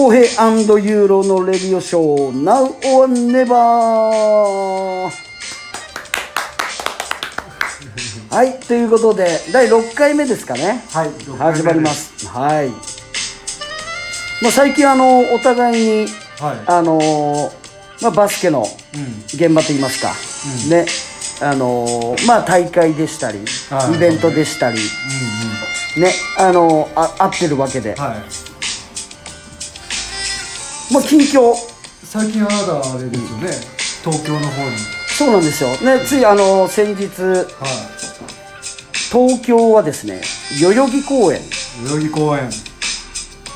公平ユーロのレディオショー。Now or Never はいということで第6回目ですかね。はい始まります。はい。まあ最近あのお互いにはい。あのーまあ、バスケのうん。現場といいますか、うん。ね。あのーまあ大会でしたり、はい。イベントでしたり。うんね。あのーあ合ってるわけで、うんはいまあ近況。最近あなたあれですよね。東京の方に。そうなんですよ。ねついあのー先日は東京はですね代々木公園、い代々木公園。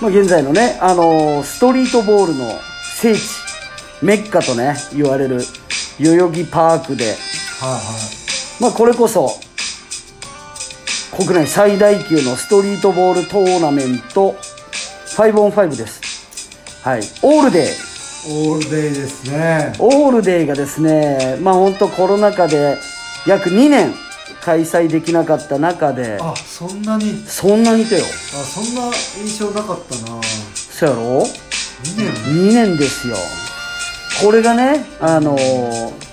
まあ、現在のねあのーストリートボールの聖地。メッカとね言われる代々木パークで。はいまあこれこそ国内最大級のストリートボールトーナメント 5on5 ですはい。オールデーオールデイですね。オールデーがですねまあ本当コロナ禍で約2年開催できなかった中であそんなに？そんなにとよ。あそんな印象なかったな。そうやろ？2年？2年ですよ。これがねあのー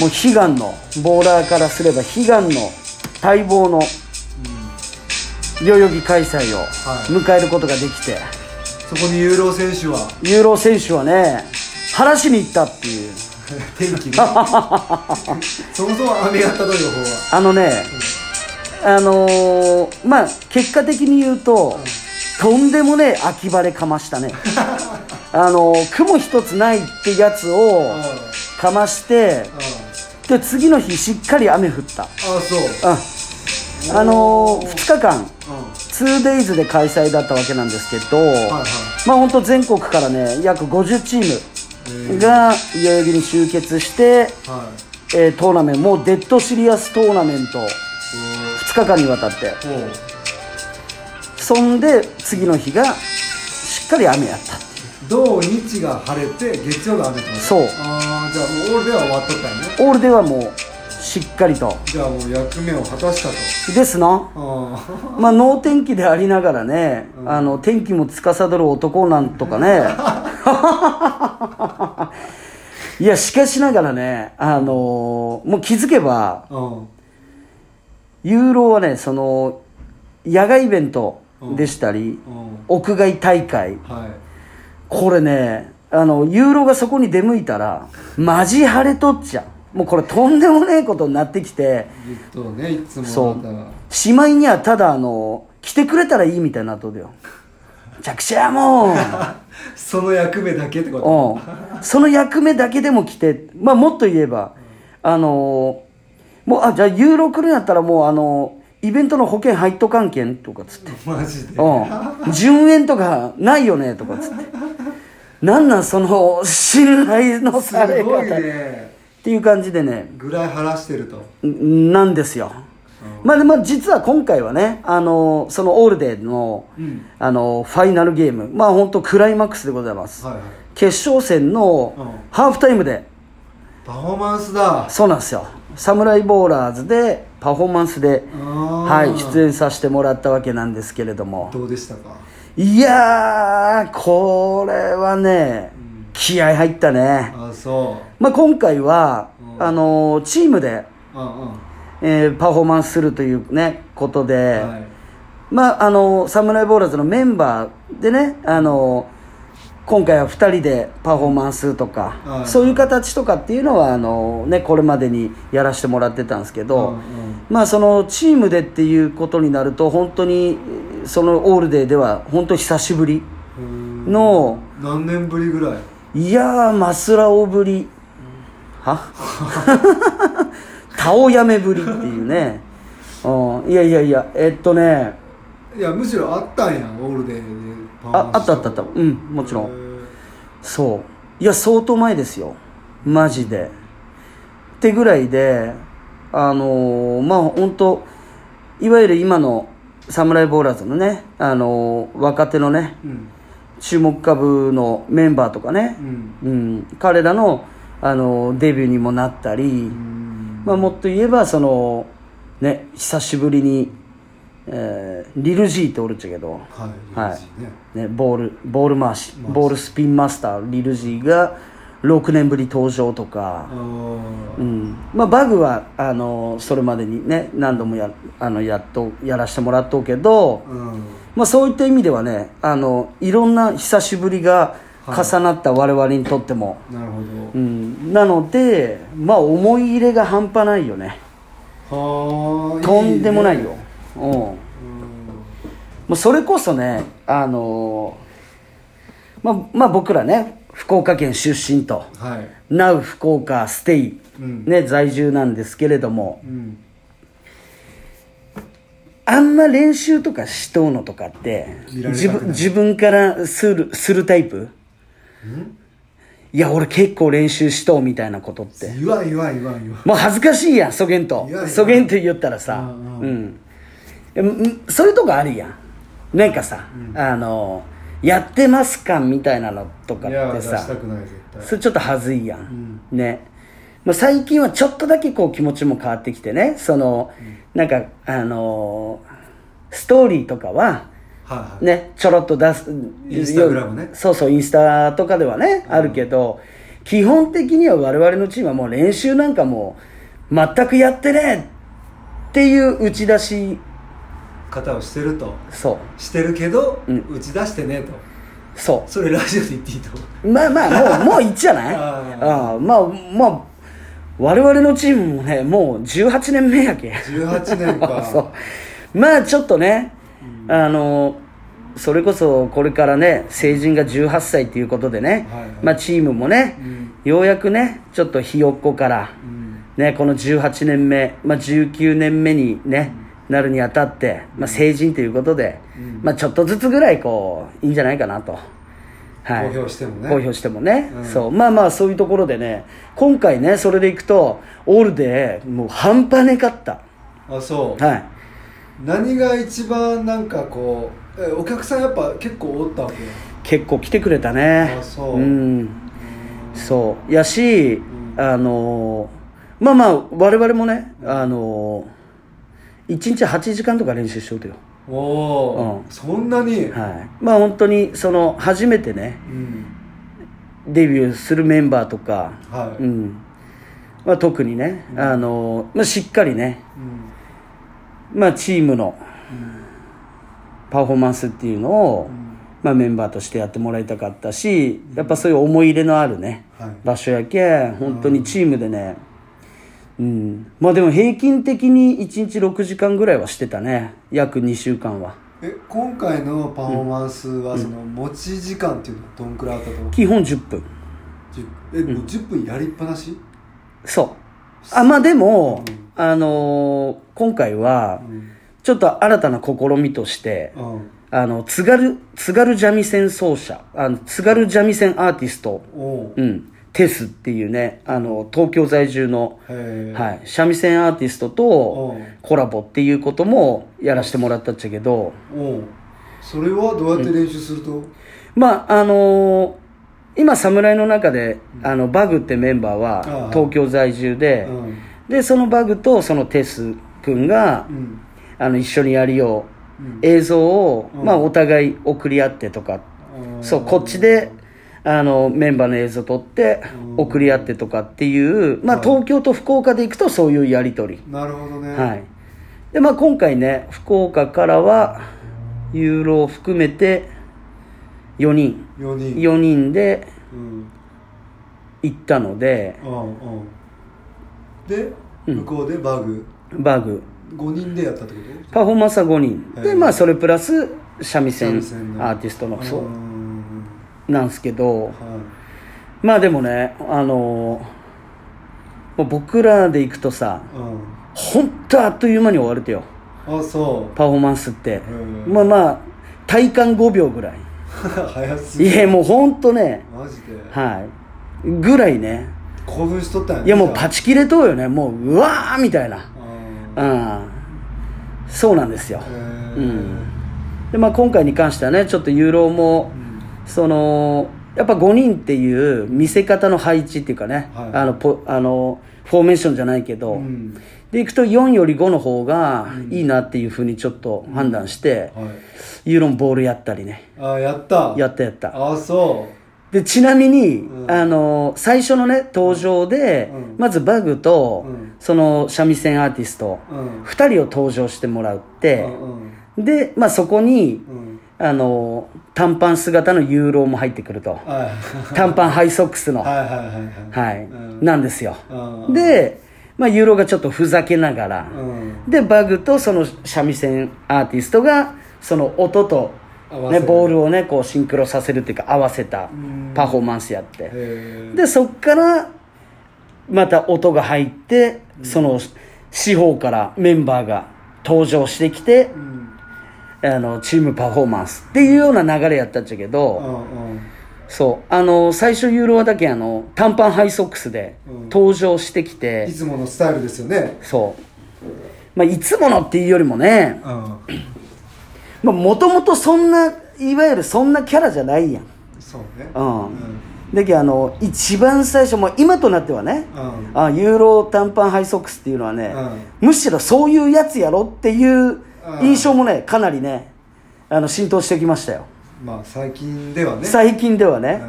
もう悲願のボーラーからすれば悲願の待望の代々木開催をはい。迎えることができて、そこにユーロ選手は？ユーロ選手はね晴らしに行ったっていう。天気ね。そもそも雨やったという方は？あのねあのーまあ結果的に言うと、とんでもねえ秋晴れかましたね。あのー雲一つないってやつをかましてで次の日しっかり雨降った。あそう。うん。あのー、2日間うん 2days で開催だったわけなんですけど、はいはい。まあ本当全国からね約50チーえー。ムが代々木に集結して、はい。えートーナメントもう dead serious トーナメント2日間にわたって。そんで次の日がしっかり雨やった土日が晴れて月曜が雨ってこと。そう。ああじゃあもう ALLDAY は終わっとったよね。オールではもうしっかりと。じゃあもう役目を果たしたと。ですな。あ まあ能天気でありながらね、あの天気も司る男なんとかね。いやしかしながらねあのもう気づけばあうん。ユーロはねその野外イベントでしたり、うん。屋外大会。はい。これねあのユーロがそこに出向いたらマジ晴れとっちゃうもうこれとんでもねえことになってきてずっとねいつもそう。しまいにはただあの来てくれたらいいみたいになっとるよ。めちゃくちゃもう その役目だけってこと。うん、その役目だけでも来て、まあ、もっと言えば、あのーもうあじゃあユーロ来るんやったらもうあのイベントの保険入っとかんけんとかっつって、マジで。うん、順延とかないよねとかっつって。なんなんその信頼のすされごい方っねていう感じでね。ぐらい晴らしてると。んなんですよ、まあでまあ実は今回はね、あのーそのオールデーの、うん。あのーファイナルゲーム。まあ本当クライマックスでございます、はいはい。決勝戦のうん。ハーフタイムで、パフォーマンスだ。そうなんですよ。サムライボーラーズでパフォーマンスで、ははい、出演させてもらったわけなんですけれども。どうでしたか？いやーこれはね、気合入ったね、あそまあ、今回は、うん。あのーチームで、ううんうん。えーパフォーマンスするというねことで、はい。まああのサムライボーラーズのメンバーでねあの今回は2人でパフォーマンスとか、はい。そういう形とかっていうのはあの、ね、これまでにやらせてもらってたんですけど、うんうん。まあそのチームでっていうことになると本当にそのオールデーでは本当久しぶりの何年ぶりぐらい？いやーマスラオぶりは？タオヤメぶりっていうね、うん、いやいやいやえっとね。いやむしろあったんやオールデーでああったあったあった。うんもちろん。そう。いや相当前ですよ。マジで。ってぐらいであのーまあ本当いわゆる今のサムライボーラーズのね、あのー若手のねうん注目株のメンバーとかね。う、ん。うん、彼らの、あのーデビューにもなったり、うん。まあ、もっと言えばその、ね、久しぶりにえーリル・ジーっておるっちゃけど、はいはい。ね。ね、ボールボール回しボールスピンマスターリル・ジーが6年ぶり登場とか。うん。まあ、バグはあのそれまでにね何度もやあのやっとやらせてもらっとうけど、うんまあ、そういった意味ではねあのいろんな久しぶりが重なった我々にとっても、なるほうん、なのでまあ思い入れが半端ないよね。どはあとんでもないよ。ねうん。もうん。うそれこそねあのまあまあ僕らね福岡県出身と。はい。Now 福岡ステイ、うん。ね、在住なんですけれども。うんあんま練習とかしとうのとかって自分自分からするするタイプ？いや俺結構練習しとうみたいなことって。言わん言わん言わもう恥ずかしいやんそげんと。そげんと言ったらさ。うんそういうとこあるやん。なんかさ、あのやってますかみたいなのとかってさ。それちょっと恥ずいやん、ね、まあ、最近はちょっとだけこう気持ちも変わってきてね。その、なんかあのーストーリーとかははいはい。ねちょろっと出すインスタグラムね。そうそうインスタとかではね、あるけど基本的には我々のチームはもう練習なんかもう全くやってねっていう打ち出し。方をしてると。そう。してるけど、うん。打ち出してねと。そそれラジオで言っていいとう？まあまあもうもういいじゃない？あああまあまあ我々のチームもねもう18年目やけ18年か。そう。まあちょっとね、あのそれこそこれからね成人が18歳ということでね、はいはい。まあ、チームもね、ようやくねちょっとひよっこから、ね、この18年目、まあ、19年目に、ねなるにあたって、まあ、成人ということで、まあ、ちょっとずつぐらいこういいんじゃないかなと。はい、公表してもね。公表してもね、うん。そう。まあまあそういうところでね今回ねそれでいくとオールでもう半端ねかった。あそう。はい。何が一番なんかこうえお客さんやっぱ結構おったわけ？結構来てくれたね。あそう。ん。そう。やし、あのーまあまあ我々もねあのー、1日8時間とか練習しようとよおお、うん。そんなに、はい。まあ本当にその初めてねうん。デビューするメンバーとか、はい。うん。まあ、特にね、あのーまあ、しっかりね、まあ、チームのパフォーマンスっていうのを、まあ、メンバーとしてやってもらいたかったしやっぱそういう思い入れのあるね、はい。場所やけん本当にチームでね、うん、まあでも平均的に1日6時間ぐらいはしてたね。約2週間は。え今回のパフォーマンスはその持ち時間っていうのはどんくらいあったと思う？基本10分。えもう10分やりっぱなし？そう。あまあでも、あのー今回はうん。ちょっと新たな試みとして、うん。あの津軽津軽三味線奏者あの津軽三味線アーティスト。うん、テスっていうねあの東京在住の、はい、三味線アーティストとう。んコラボっていうこともやらせてもらったっちゃけど。それはどうやって練習すると、まああのー今侍の中であのバグってメンバーあはあ東京在住でうん。でそのバグとそのテス君がうん。あの一緒にやりよううん。映像を、うん。まあ、お互い送り合ってとか。うんそうこっちであのメンバーの映像撮ってうん。送り合ってとかっていう、まあ、はい東京と福岡で行くとそういうやり取り、なるほどね。はい。でまあ、今回ね福岡からはユーロを含めて4人。4人。4人でうん。行ったので。うんうん。で向こうでバグ。バグ。5人でやったってこパフォーマンスは5人。でまあそれプラス三味線アーティストのとそう。うんなんですけどはまあでもねあのもう僕らで行くとさいうん。本当あっという間に終わるてよ。あそう。パフォーマンスって。うんまあまあ体感5秒ぐらい。早すぎいやもう本当ね。マジで？はい。ぐらいね。興奮しとったんやねいやもうパチチ切れとうよね。もううわーみたいな。あうん。そうなんですよ。うん。でまあ今回に関してはねちょっとユーロもそのやっぱ5人っていう見せ方の配置っていうかね、はい。あのポあのフォーメーションじゃないけど、うん。でいくと4より5の方がいいなっていうふうにちょっと判断して、はい。ユーロンボールやったりね。あやった。やったやった。あそでちなみに、うん。あの最初のね登場で、うん。まずバグと、うん。その三味線アーティスト、ううん。2人を登場してもらってう、ん。で、まあ、そこにうん。あの短パン姿のユーロも入ってくると。はい。短パンハイソックスの。はいなんですよ、うん。で、まあ、ユーロがちょっとふざけながら、うん。でバグとその三味線アーティストがその音と、ね、ボールをねこうシンクロさせるっていうか合わせたん。パフォーマンスやって、へでそっからまた音が入って、その四方からメンバーが登場してきてえ、うんあのチームパフォーマンスっていうような流れやったっちゃけど、うんうんそう。あの最初ユーロはだけあの短パンハイソックスでうん。登場してきて、いつものスタイルですよね。そう、まあ、いつものっていうよりもねうん。もともとそんないわゆるそんなキャラじゃないやん。そうね。うん。うん。だけどあの一番最初もう今となってはね、うん。あユーロ短パンハイソックスっていうのはね、うむしろそういうやつやろっていう印象もねかなりねあの浸透してきましたよ、まあ最近ではね。最近ではね、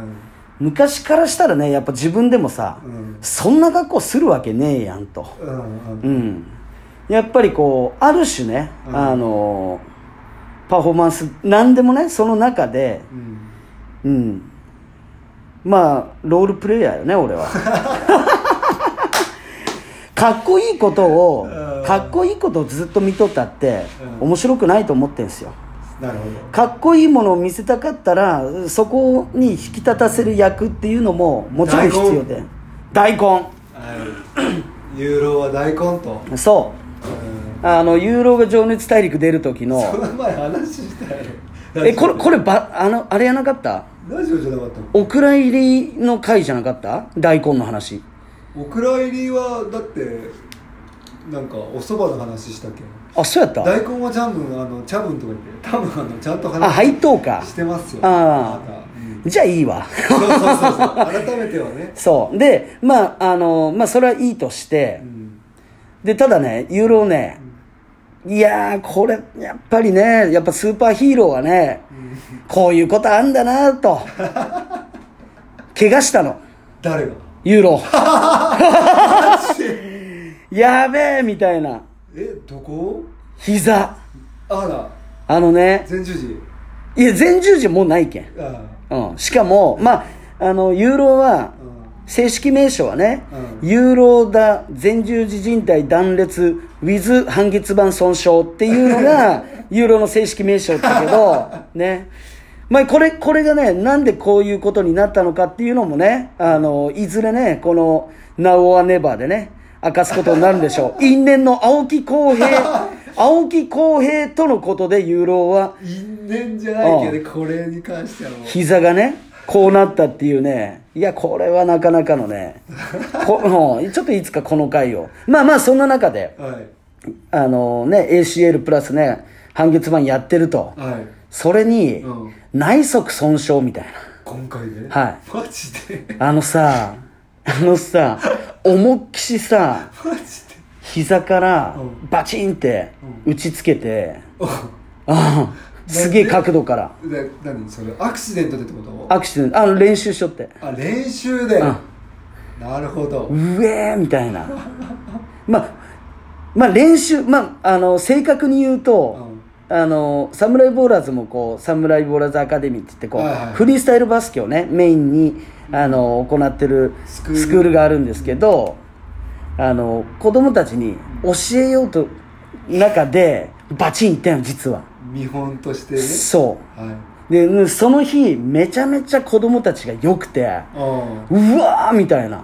うん。昔からしたらねやっぱ自分でもさ、うん。そんな格好するわけねえやんと。うんうん。うん。やっぱりこうある種ね、うん。あのパフォーマンス何でもねその中でうん。うん。まあロールプレイヤーよね俺は。かっこいいことをうんかっこいいことをずっと見とったってうん。面白くないと思ってんすよ。なるほど。かっこいいものを見せたかったらそこに引き立たせる役っていうのももちろん必要で。大根。はい。ユーロは大根と。そう。うん。あのユーロが情熱大陸出る時のその前話したやろえこれこればあのあれやなかった？ラジオじゃなかったのお蔵入りの回じゃなかった？大根の話。お蔵入りはだってなんかお蕎麦の話したっけ？あそうやった？大根はジャンブンあの茶分とか言って多分あのちゃんと話あ配当か。してますよ。あまあたじゃあいいわ。うんそうそうそうそう。改めてはね。そう。でまああのまあそれはいいとしてうん。でただねユーロね。いやーこれやっぱりねやっぱスーパーヒーローはねこういうことあんだなと。怪我したの。誰が？ユーロ やべえみたいな。えどこ？膝。あら。あのね。前十字。いや前十字もうないけん。あうん、しかも、まあ、あのユーロはあ正式名称はね、うユーロダ前十字靭帯断裂 with 半月板損傷っていうのが ユーロの正式名称だけどね。まあこれこれがねなんでこういうことになったのかっていうのもねあのいずれねこの「Now or Never」でね明かすことになるんでしょう。因縁の青木浩平 青木浩平とのことでユーロは因縁じゃないけどこれに関してはもう。膝がねこうなったっていうね。いやこれはなかなかのね。こうん。ちょっといつかこの回を。まあまあそんな中ではい。あのね ACL プラスね半月板やってると。はい。それにうん。内側損傷みたいな。今回で？はい。マジで？あのさあのさ思いっきしさマジで？膝からうん。バチンって打ちつけておあすげえ角度から。で何それアクシデントでってこと？アクシデントあの練習しとって。あ練習で？うん。なるほど。うえーみたいな。まあまあ練習まああの正確に言うと、あのサムライボーラーズもこうサムライボーラーズアカデミーって言ってこう、はいはい。フリースタイルバスケをねメインにあの行ってるスクール。があるんですけどあの子供たちに教えようと中でバチンいったよ実は、見本としてね。そはい。うでうんその日めちゃめちゃ子供たちが良くてうわーみたいな。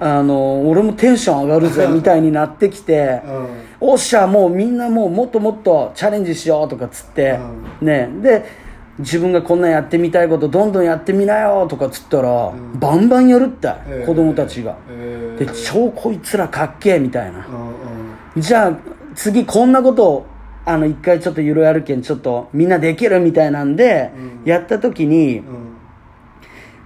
あの俺もテンション上がるぜみたいになってきてうん。おっしゃもうみんなもうもっともっとチャレンジしようとかっつって、うね。で自分がこんなんやってみたいことどんどんやってみなよとかっつったら、ん。バンバンやるって、へー。子供たちが、でえー超こいつらかっけえみたいな。う、んじゃあ次こんなことをあの一回ちょっとゆるやるけんちょっとみんなできるみたいなんで、うん。やった時に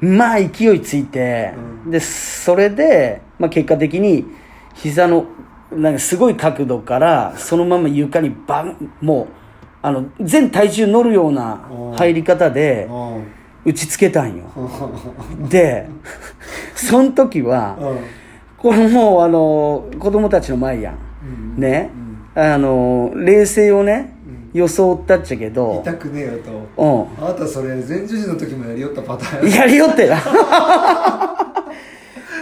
まあ勢いついて、でそれで、まあ、結果的に膝のなんかすごい角度からそのまま床にバンもうあの全体重乗るような入り方でうん。打ちつけたんよ。でその時はこれもうあの子供たちの前やん。うん。ね。あの冷静をねう装ったっちゃけど痛くねえよと。うん。あなたそれ前十字の時もやりよったパターンやりよってな。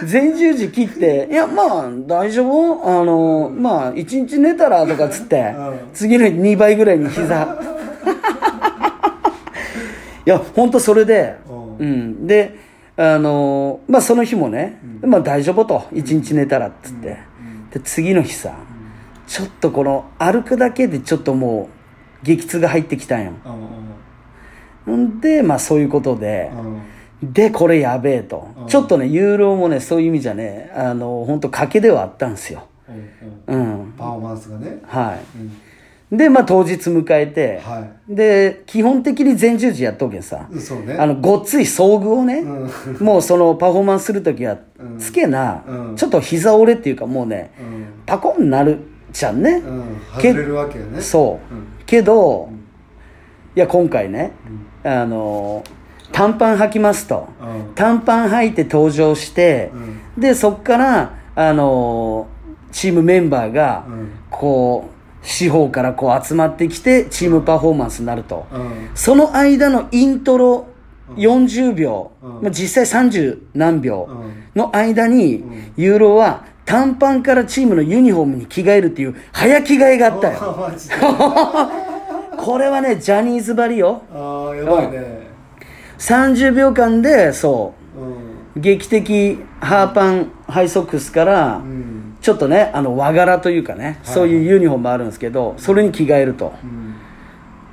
前十字切って、いや、まあ、大丈夫。あの、まあ、一日寝たらとかっつってうん、次の日2倍ぐらいに膝。いや、ほんとそれで、ううん。で、あの、まあ、その日もね、まあ、大丈夫と、一日寝たらっつって。で、次の日さ、ちょっとこの、歩くだけでちょっともう、激痛が入ってきたんよ。うん。んで、まあ、そういうことで、うんで、これやべえと。うん。ちょっとね、ユーロもね、そういう意味じゃね、あの、本当賭けではあったんですよ。うん。パフォーマンスがね。はうん。い。で、まあ当日迎えて、はで、基本的に前十字やっとけんさ、いそうね。あの、ごっつい装具をね、うん。もうそのパフォーマンスするときはうん、つけな、うん。ちょっと膝折れっていうかもうね、うん。パコンなるじゃんね。うん。外けれるわけよね。そう。うん。けど、いや、今回ね、あの、短パン履きますと。うん。短パン履いて登場して、でそっからあのーチームメンバーがうん。こう四方からこう集まってきてチームパフォーマンスになると、うん。その間のイントロ40秒、うん。まあ、実際30何秒うん。の間に、ん。ユーロは短パンからチームのユニフォームに着替えるっていう早着替えがあったよ。これはねジャニーズばりよ。ああやばいね30秒間でそう。うん。劇的ハーパンハイソックスから、うん。ちょっとねあの和柄というかね、そういうユニフォームあるんですけどそれに着替えると、うん。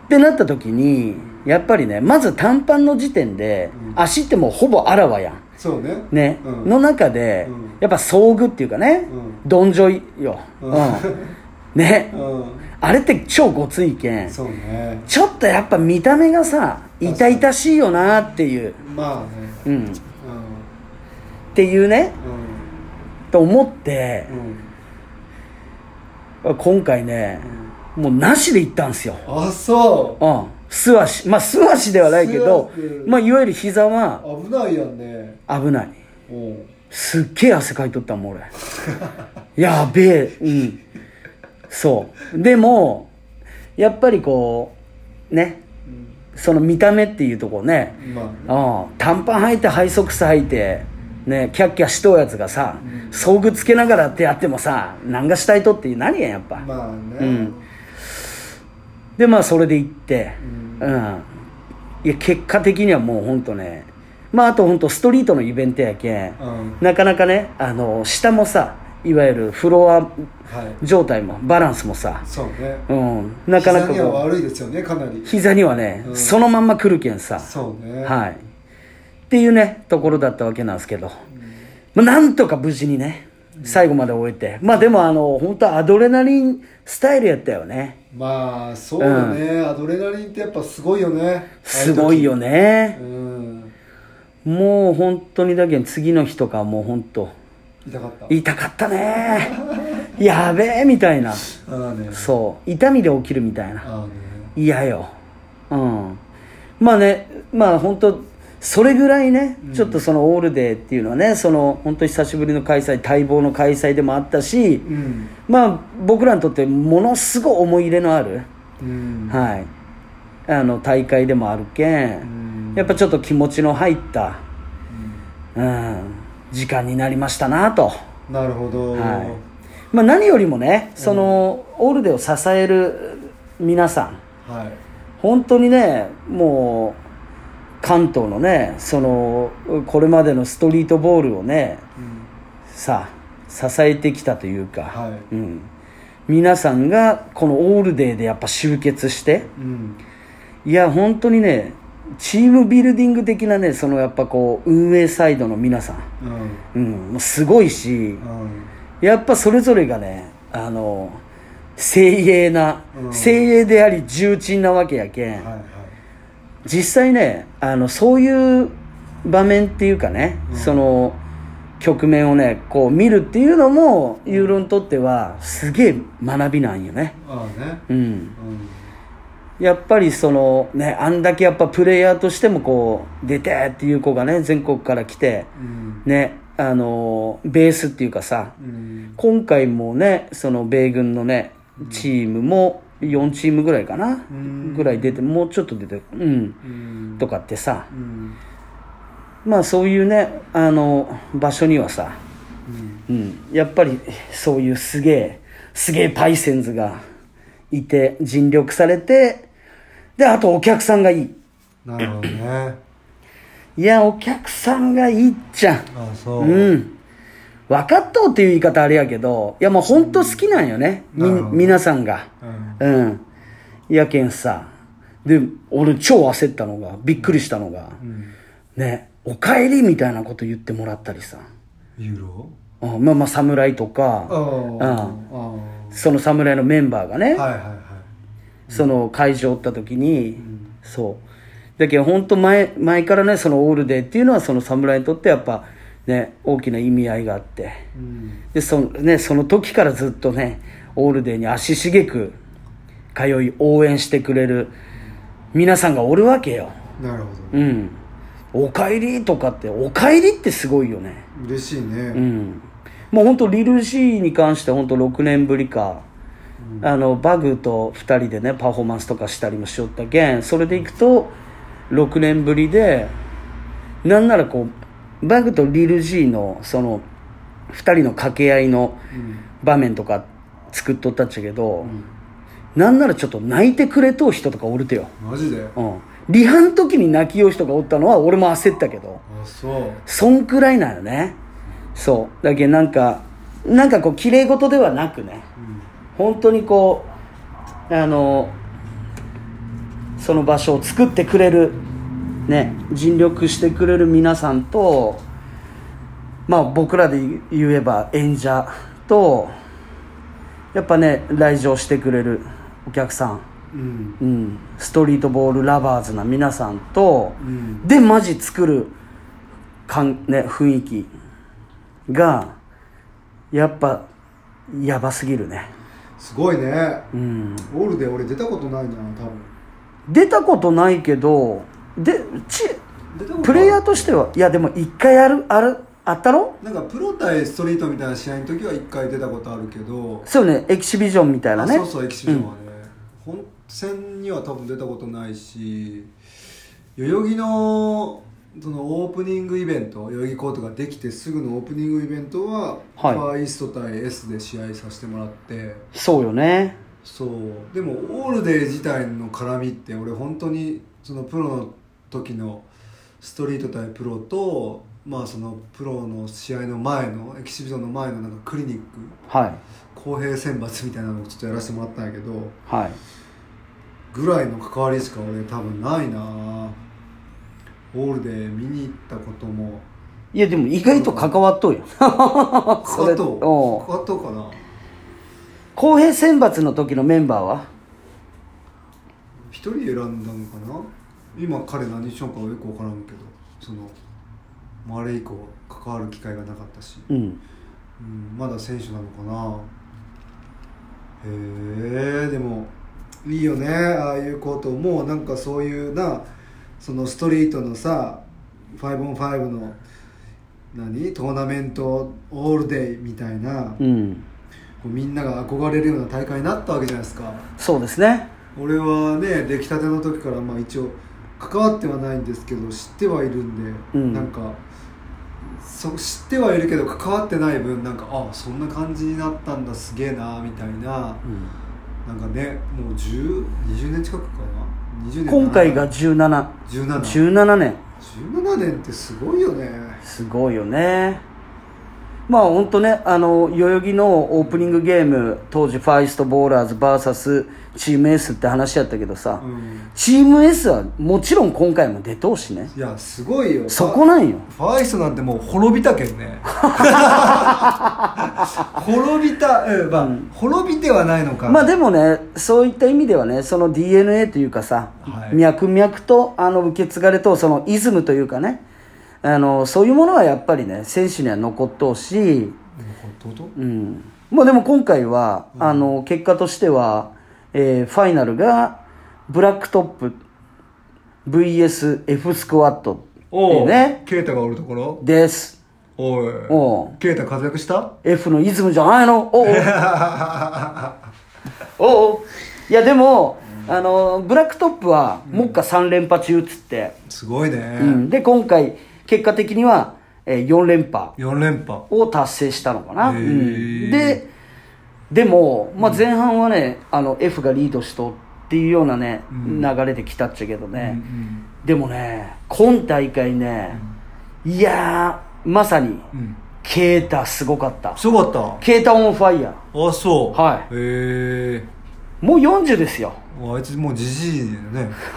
ってなった時にやっぱりねまず短パンの時点で、足ってもうほぼあらわやん。そうね。ね、うん。の中で、うん。やっぱ装具っていうかね、うん。どんじょいよ、ううんん。ね、うん。あれって超ごついけん。そうね。ちょっとやっぱ見た目がさ痛々しいよなっていう、まあね。うん、っうん。ていうね。と思って。うん。うん今回ね、もうなしで行ったんですよ。あそう。ん。素足。まあ素足ではないけどまあいわゆる膝はう危ないやんね。危ない。うん。すっげえ汗かいとったもん俺。やべえ。うん。そう。でもやっぱりこうねその見た目っていうとこね。まあうん。短パン履いてハイソックス履いてねキャッキャしとうやつがさ装具つけながらってやってもさ何がしたいとって何やんやっぱ。まあね。うん。でまあそれで行って。ううん。ん、いや結果的にはもう本当ねまああと本当ストリートのイベントやけん。うん。なかなかねあの下もさいわゆるフロアはい。状態もバランスもさ。そうね。うん。なかなか膝には悪いですよねかなり。膝にはね、うん。そのまんま来るけんさ。そうね。はい。っていうねところだったわけなんですけど、まあ、なんとか無事にね最後まで終えて。まあでもあの本当アドレナリンスタイルやったよね。まあそうよね。アドレナリンってやっぱすごいよね。すごいよね。うん。もう本当にだけん次の日とかはもう本当痛かった。痛かったね。やべえみたいな。そう。痛みで起きるみたいな。嫌よ。うん。まあねまあ本当それぐらいね、ちょっとそのオールデーっていうのはねその本当久しぶりの開催待望の開催でもあったしうん。まあ僕らにとってものすごい思い入れのある、うん。はい。あの大会でもあるけんやっぱちょっと気持ちの入った、うん、時間になりましたなと、なるほど。はい。まあ、何よりもねその、オールデーを支える皆さん。はい。本当にねもう関東のねそのこれまでのストリートボールをねうん。さ支えてきたというか、はい。うん、皆さんがこのオールデーでやっぱ集結してうん。いや本当にねチームビルディング的なねそのやっぱこう運営サイドの皆さん、うん。うん、もうすごいしうん。やっぱそれぞれがねあの精鋭な、うん。精鋭であり重鎮なわけやけん、はいはい。実際ねあのそういう場面っていうかね、うん。その局面をねこう見るっていうのもユーロにとってはすげえ学びなんよね。ね。うん。うんやっぱりそのねあんだけやっぱプレイヤーとしてもこう出てっていう子がね全国から来てうん。ねあのベースっていうかさうん。今回もねその米軍のねチームも4チームぐらいかなうん。ぐらい出てもうちょっと出てうん。うん。とかってさうん。まあそういうねあの場所にはさ、うん。うん、やっぱりそういうすげえすげえパイセンズがいて尽力されてであとお客さんがいい。なるほどね。いやお客さんがいいっちゃん。ああそう。うん。分かっとうっていう言い方あれやけどいやもう本当好きなんよね。み皆さんが。うん。うん。やけん。さで俺超焦ったのがびっくりしたのが、うん。ね「おかえり」みたいなこと言ってもらったりさ。ユーロうん。まあまあ侍とか。あああその侍のメンバーがね、あはいはいはいその会場おった時に、ん。そう。だけど本当前前からねそのオールデーっていうのはその侍にとってやっぱね大きな意味合いがあって。うん。でそ,、ね、その時からずっとねオールデーに足しげく通い応援してくれる皆さんがおるわけよ。なるほど。うん「おかえり」とかって「おかえり」ってすごいよね。嬉しいね。うん。もう本当リル C に関しては本当6年ぶりか、あのバグと2人でねパフォーマンスとかしたりもしよったけんそれでいくと6年ぶりでなんならこうバグとリル G のその2人の掛け合いのうん。場面とか作っとったっちゃけど、なんならちょっと泣いてくれとう人とかおるてよ、マジで？うん、リハの時に泣きよう人がおったのは俺も焦ったけど。あそう。そんくらいなよね。そう。だけどなんかなんかこう綺麗事ではなくね。うん本当にこうあのその場所を作ってくれるね尽力してくれる皆さんとまあ僕らで言えば演者とやっぱね来場してくれるお客さん、うん。うん、ストリートボールラバーズな皆さんと、うん。でマジ作るかん、ね、雰囲気がやっぱやばすぎるねすごいね。うん。オールで俺出たことないな多分。出たことないけどでちプレイヤーとしてはいやでも一回あるあるあったろ？なんかプロ対ストリートみたいな試合の時は一回出たことあるけど。そうねエキシビジョンみたいなね。あそうそうエキシビジョンはね、本戦には多分出たことないし代々木のそのオープニングイベント代々木コートができてすぐのオープニングイベントは、はい。ファーイースト対 S で試合させてもらって。そう。よねそうでもオールデー自体の絡みって俺本当にそのプロの時のストリート対プロとまあそのプロの試合の前のエキシビジョンの前のなんかクリニック。はい。公平選抜みたいなのをちょっとやらせてもらったんやけどはい。ぐらいの関わりしか俺多分ないなオールで見に行ったことも。いやでも意外と関わっとうよそれ関わっと関わっとうかな。公平選抜の時のメンバーは？一人選んだのかな。今彼何しようかはよく分からんけど。そのもうあれ以降関わる機会がなかったし、うん。うん、まだ選手なのかな。へえでもいいよね。ああいうこと。もうなんかそういうなそのストリートのさ 5on5 の何？トーナメントオールデイみたいな、うん。こうみんなが憧れるような大会になったわけじゃないですか。そうですね。俺はね出来たての時からまあ一応関わってはないんですけど知ってはいるんで、うん。なんかそ知ってはいるけど関わってない分なんかあそんな感じになったんだすげえなみたいな。うん。なんかねもう1020年近くかな20年今回が17 1717 17年。17年ってすごいよね。すごいよねまあ本当ねあの代々木のオープニングゲーム当時ファイストボーラーズ VS チーム S って話やったけどさ、うん。チーム S はもちろん今回も出とうしね。いやすごいよ。そこなんよ。ファイストなんてもう滅びたけんね。滅びた、うんまあ滅びてはないのか。まあでもねそういった意味ではねその DNA というかさ、はい。脈々とあの受け継がれとそのイズムというかねあのそういうものはやっぱりね選手には残ってほしい、どういうこと？うん。まあ、でも今回は、あの結果としては、えーファイナルがブラックトップ VSF スクワットっね。ケイタがおるところ？です。おい。おう。ケイタ活躍した？F のイズムじゃないの？おう。おう。おう。おういやでも、あのブラックトップは目下3連覇中っつって、すごいね、うん。で今回結果的には、えー4連覇。4連覇。を達成したのかな、へうーん。ででも、まあ、前半はね、あの F がリードしとっていうようなね、うん。流れで来たっちゃけどね、うんでもね今大会ね、いやーまさにうん。うんケータすごかった。すごかった？ケータオンファイヤーあそう。はい。へえもう40ですよ。あいつもうじじいね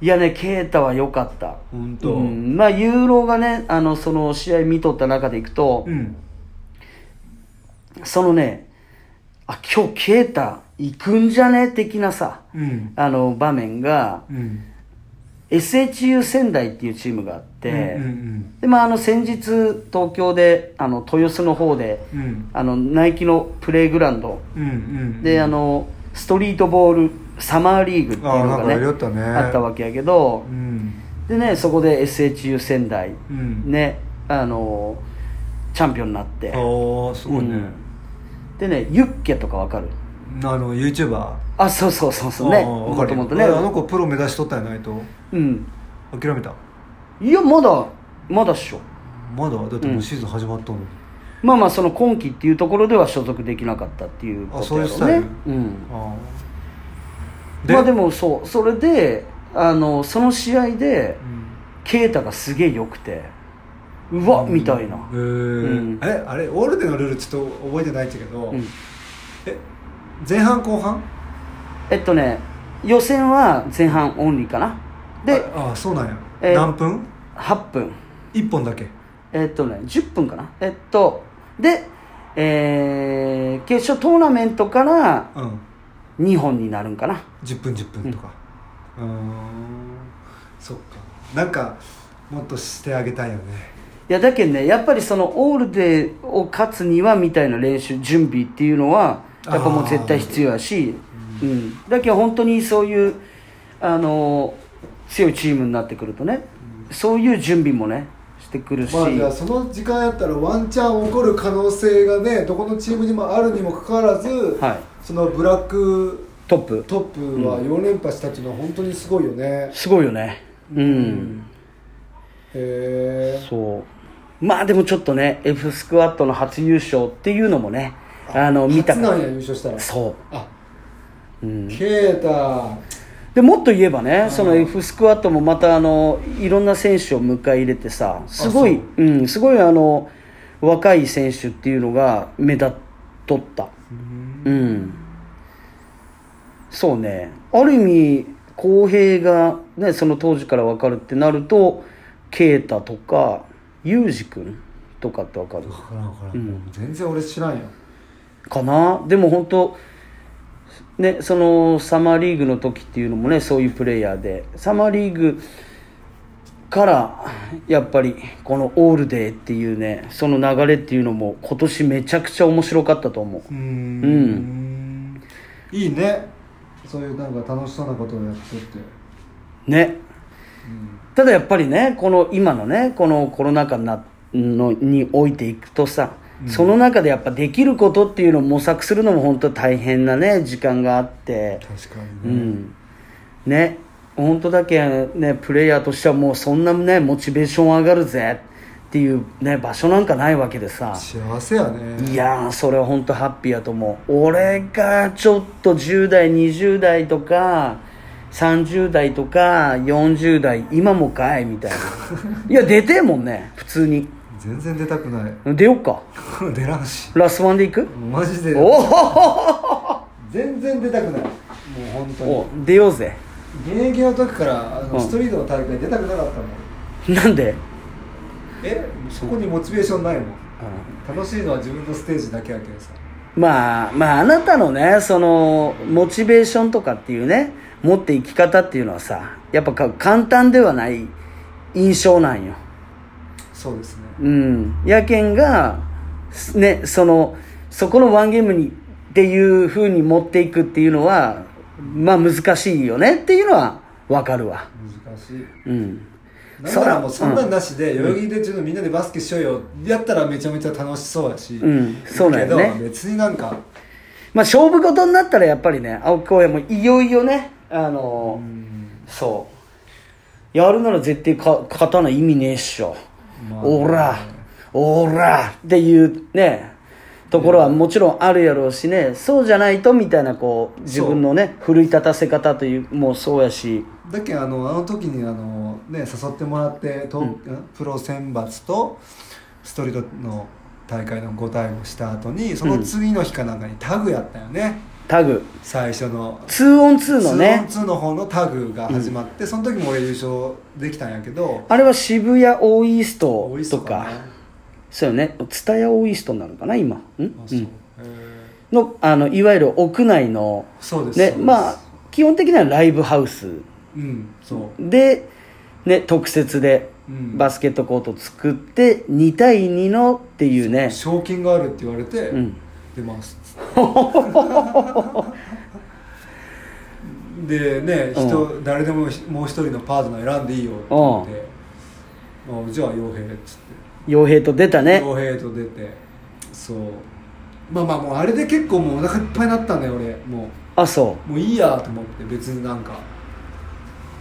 いやねケータは良かった。本当。うん。まあユーロがねあのその試合見とった中でいくと、うん。そのねあ今日ケータ行くんじゃね？的なさうん。あの場面がうん。SHU 仙台っていうチームがあって、うんうんでまあ、あの先日東京であの豊洲の方でうん。うんあのナイキのプレイグラウンドうんうん。で、あのストリートボールサマーリーグっていうのがねね。あったわけやけどうん。でねそこで SHU 仙台うん。ねあのチャンピオンになって。ああすごいね、うん。でねユッケとかわかる？あの YouTuber あそうそうそうそう。ねもともとね。ああの子プロ目指しとったんやないと。うん。諦めた。いやまだまだっしょ。まだ？だってもうシーズン始まったのに、まあまあその今季っていうところでは所属できなかったっていうことあそういうやろねスタイル。うん。あまあでもそう。それであのその試合でうん。啓太がすげえ良くてうわ、みたいな。うん。えあれオールデのルールちょっと覚えてないんだけど、うん。え前半後半？えっとね予選は前半オンリーかな。でああそうなんや、えー何分？8分。1本だけ。えっとね10分かな。えっとでえー決勝トーナメントからうん2本になるんかな。10分10分とか。うーん。そっか。なんかもっとしてあげたいよね。いやだけどねやっぱりそのオールデーを勝つにはみたいな練習準備っていうのはやっぱもう絶対必要やし、うん、だけど本当にそういうあの強いチームになってくるとね、そういう準備もねしてくるし、まあじゃあその時間やったらワンチャン起こる可能性がねどこのチームにもあるにもかかわらず、はい、そのブラックトップ。トップは4連覇したっていうのは本当にすごいよね、すごいよね。うん、うんへえそう。まあでもちょっとね F スクワットの初優勝っていうのもねあの見た。初なんや優勝したら。そあう、うん、ケータでもっと言えばね、その F スクワットもまたあのいろんな選手を迎え入れてさすごいうんすごいあの若い選手っていうのが目立っとった。うんそうね。ある意味公平がねその当時から分かるってなると啓太とか裕二君とかって分かる。分からん分からん、もう全然俺知らんよ。かな？でも本当ねそのサマーリーグの時っていうのもねそういうプレイヤーで。サマーリーグからやっぱりこのオールデーっていうねその流れっていうのも今年めちゃくちゃ面白かったと思う。うーん。いいね。そういうなんか楽しそうなことをやってって。ね。ただやっぱりねこの今のねこのコロナ禍になのにおいていくとさ、その中でやっぱできることっていうのを模索するのも本当大変なね時間があって。確かうにね、ん。ね本当だけねプレイヤーとしてはもうそんなねモチベーション上がるぜっていうね場所なんかないわけでさ。幸せやね。いやーそれは本当ハッピーやと思う。俺がちょっと10代20代とか30代とか40代今もかいみたいな。いや出てえもんね普通に。全然出たくない。出よっか。出らんし。ラスワンで行く？マジで。おお 全然出たくない。もう本当に。お出ようぜ現役の時からあの、うん。ストリートの大会出たくなかったもん。なんで、えそこにモチベーションないもん。楽しいのは自分のステージだけやけどさ。まあまああなたのねそのモチベーションとかっていうね持って生き方っていうのはさやっぱか簡単ではない印象なんよ。そうですね。うん。やけんがねそのそこのワンゲームにっていうふうに持っていくっていうのはまあ難しいよねっていうのはわかるわ。難しい。うん。なんならもうそんなんなしで代々木でちょっとみんなでバスケしようよやったらめちゃめちゃ楽しそうだし。うん。そうだよね。けど別になんかまあ勝負事になったらやっぱりね青木公園もいよいよねあのうん。そう。やるなら絶対か刀意味ねえっしょ、まあオラオラっていうねところはもちろんあるやろうしね。そうじゃないとみたいなこう自分のね奮い立たせ方というもそうやし。だけどあのあの時にあの、ね、誘ってもらってと、プロ選抜とストリートの大会の5対5した後にその次の日かなんかにタグやったよね、タグ。最初の。2on2 のね。2on2 の方のタグが始まって、その時も俺優勝できたんやけど。あれは渋谷オーイーストとかそうよね。蔦屋オーイーストなのかな今。ん？う、うん。へのあのいわゆる屋内のーそうですねまあ基本的にはライブハウス。うんそう。で、ね、特設でうん。バスケットコート作って2対2のっていうね。賞金があるって言われて、うん。出ます。でね人、誰でももう一人のパートナー選んでいいよって言ってあじゃあ傭兵っつって傭兵と出たね。傭兵と出て。そう。まあまあもうあれで結構もうお腹いっぱいになったんだよ俺。もあそう。もういいやと思って別になんか、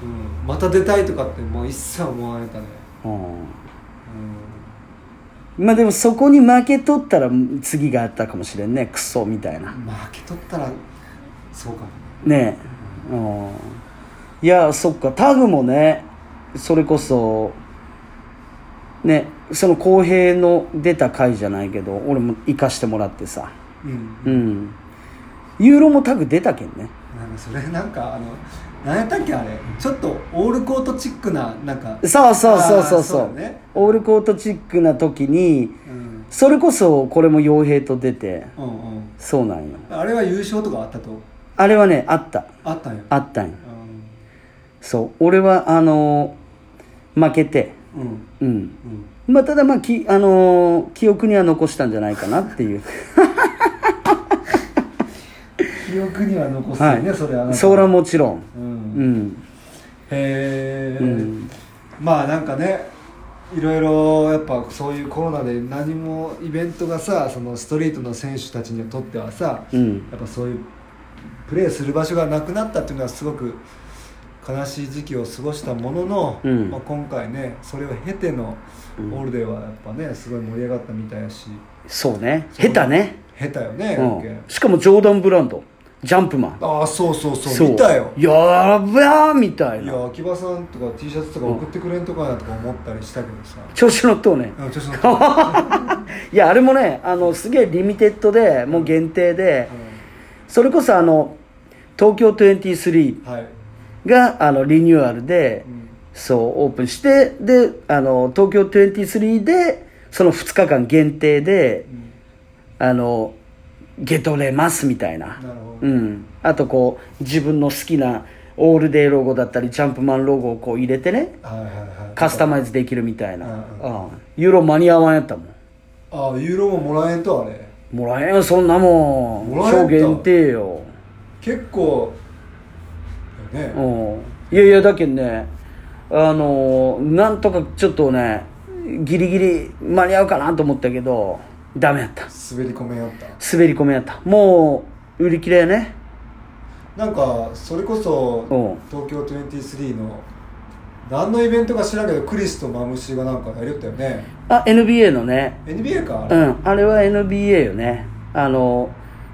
うん、また出たいとかってもう一切思われたね。ううん。んまあでもそこに負け取ったら次があったかもしれんね。クソみたいな。負け取ったらそうかも。ね。え、うん、いやそっか。タグもねそれこそねその公平の出た回じゃないけど俺も行かしてもらってさ。うんうん。ユーロもタグ出たけんね。なんかそれなんかあの何やったっけあれ。ちょっとオールコートチックななんか。そうそうそうそうそう。だね。オールコートチックな時にうん。それこそこれも傭兵と出て。うんうん。そうなんよ。あれは優勝とかあったと？あれはねあった。あったんや。あったんようそう。俺はあのー負けて。んうん。うん。うんまあただまあき、あのー記憶には残したんじゃないかなっていう。記憶には残すよね、はい。それは。それはもちろん。ううん。んへえ、うん。まあなんかねいろいろやっぱそういうコロナで何もイベントがさそのストリートの選手たちにとってはさ、うん。やっぱそういうプレーする場所がなくなったっていうのはすごく悲しい時期を過ごしたものの、うん。まあ、今回ねそれを経てのうん。オールデーはやっぱねすごい盛り上がったみたいやし。そうね。下手ね、下手よね、うん、しかもジョーダンブランド。ジャンプマン。ああそうそうそう。見たよ。やばーみたいいなや秋葉さんとか T シャツとか送ってくれんとかなとか思ったりしたけどさ、調子乗っとうね。うん、調子乗ってる いやあれもねあのすげえリミテッドでもう限定でそれこそあの東京23うんはい、があのリニューアルでうんそうオープンしてであの東京23でその2日間限定であのゲトれますみたいな。うん。あとこう自分の好きなオールデーロゴだったりジャンプマンロゴをこう入れてねはいはいはい。カスタマイズできるみたいな、うんうん。ああユーロ間に合わんやったもん。ああユーロももらえんとあれ。もらえんよそんなもん。もらえんと超限定よ。結構ね、うん。いやいやだけどねあのーなんとかちょっとねギリギリ間に合うかなと思ったけどダメやった。滑り込めよった。滑り込めやった。もう売り切れやね。なんかそれこそう。ん東京23の何のイベントか知らんけどクリスとマムシがなんかやりよったよね。あ NBA のね。NBA かうんあれは NBA よね。あの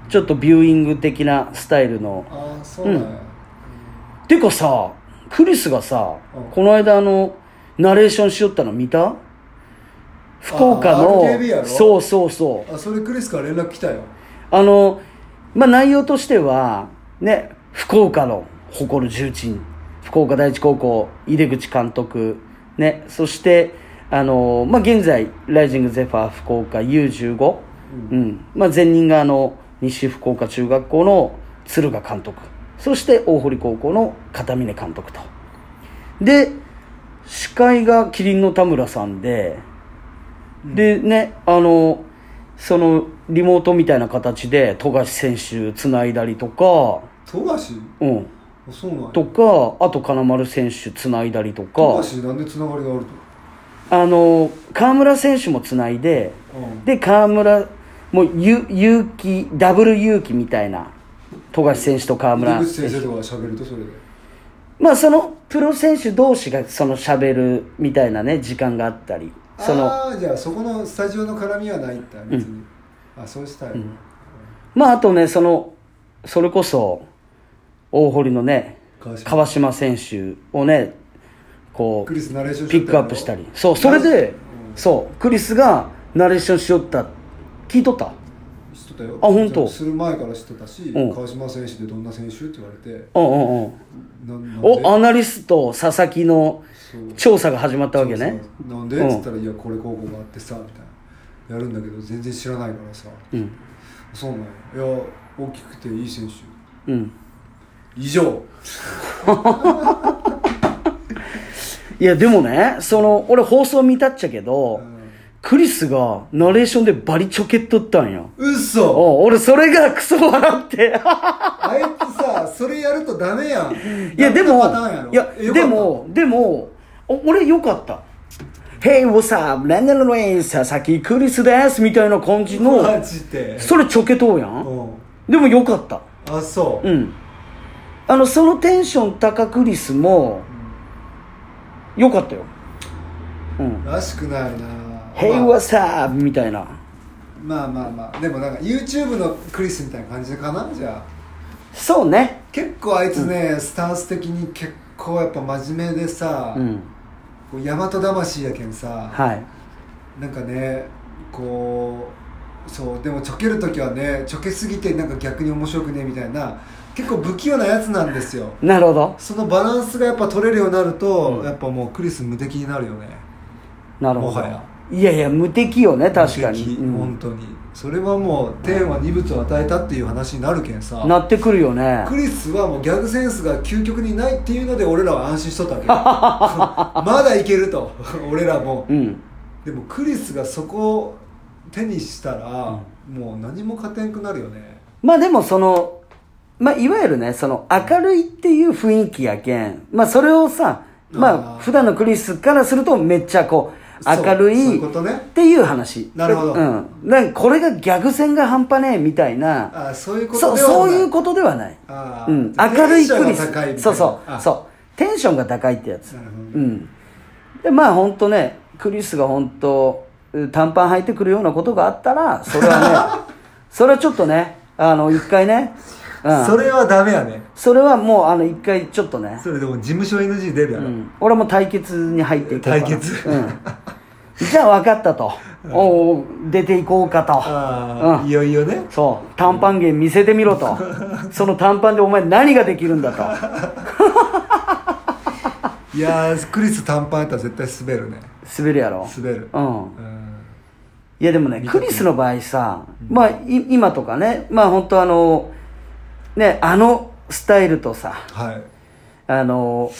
ちょっとビューイング的なスタイルの。ああそうなんや、てかさクリスがさ、うん。この間あのナレーションしよったの見た？福岡あの RKB やろそうそうそう。あそれクリスから連絡来たよ。あのまあ内容としてはね福岡の誇る重鎮。福岡第一高校井出口監督。ねそしてあのまあ現在ライジングゼファー福岡 U15 うん、まあ前任があの西福岡中学校の敦賀監督そして大堀高校の片峰監督と。で司会がキリンの田村さんで、でねあのそのリモートみたいな形で富樫選手つないだりとか。富樫？うん。あそうなんや。とかあと金丸選手つないだりと富か樫なんでつながりがあると？あの河村選手もつないでうん。で河村もうゆ勇気ダブル勇気みたいな富樫選手と河村。井口先生とかるとそれで。まあそのプロ選手同士がその喋るみたいなね時間があったり。そのああじゃあそこのスタジオの絡みはないって別に、あそうい。うスタイル、まああとねそのそれこそ大堀のね川島。選手をねこクリスナレーションうピックアップしたり。そうそれでそうクリスがナレーションしよった。聞いとった？知っとったよ。あ本当？する前から知ってたし、うん。川島選手でどんな選手って言われて。うんうんうん。おアナリスト佐々木の調査が始まったわけね。なんで、うん。っつったら「いやこれ高校があってさ」みたいな。やるんだけど全然知らないからさ。うん。そうなんや。いや大きくていい選手。うん。以上。いやでもねその俺放送見たっちゃけど、クリスがナレーションでバリちょけっとったんや。うっそお俺それがクソ笑って。あいつさそれやるとダメやん。いやでもいやでもでもお俺よかった「Hey what's up? ランネルのエン佐々木クリスです」みたいな感じのマジで。それちょけとうやん。でもよかった。あそう、うん。あのそのテンション高クリスもよかったよ。うん。らしくないな「Hey まあ what's up」みたいな。まあまあまあ。でもなんか YouTube のクリスみたいな感じかな？じゃあ。そうね。結構あいつね、スタンス的に結構やっぱ真面目でさ、うん。こう大和魂やけんさ、はい。なんかねこうそうでもちょける時はねちょけすぎてなんか逆に面白くねみたいな結構不器用なやつなんですよ。なるほど。そのバランスがやっぱ取れるようになると、うん。やっぱもうクリス無敵になるよね。なるほど。もはやいやいや無敵よね確かに、うん。本当に。それはもう天は二物を与えたっていう話になるけんさ。なってくるよね。クリスはもうギャグセンスが究極にないっていうので俺らは安心しとったわけ まだいけると。俺らも。うん。でもクリスがそこを手にしたら、もう何も勝てんくなるよね。まあでもそのまあいわゆるねその明るいっていう雰囲気やけん。まあそれをさまあ普段のクリスからするとめっちゃこう明るいっていう話。なるほど。うん。なんかこれがギャグ戦が半端ねえみたいな。あそういうことではない。そういうことではない。うん、明るいクリス。そうそうあそう。テンションが高いってやつ。うん。でまあ本当ねクリスが本当短パン履いてくるようなことがあったらそれはね それはちょっとねあの一回ね、うん、それはダメやね。それはもうあの一回ちょっとね、それでも事務所 NG 出るやろ、うん、俺も対決に入っていこうかな。対決。うん、じゃあ分かったと、おう出ていこうかと。うん。いよいよね。そう。短パン芸見せてみろと。その短パンでお前何ができるんだと。いやークリス短パンやったら絶対滑るね。滑るやろ。滑る。うん。うん。いやでもねクリスの場合さ、まあい今とかねまあ本当あのねあのスタイルとさはい。あの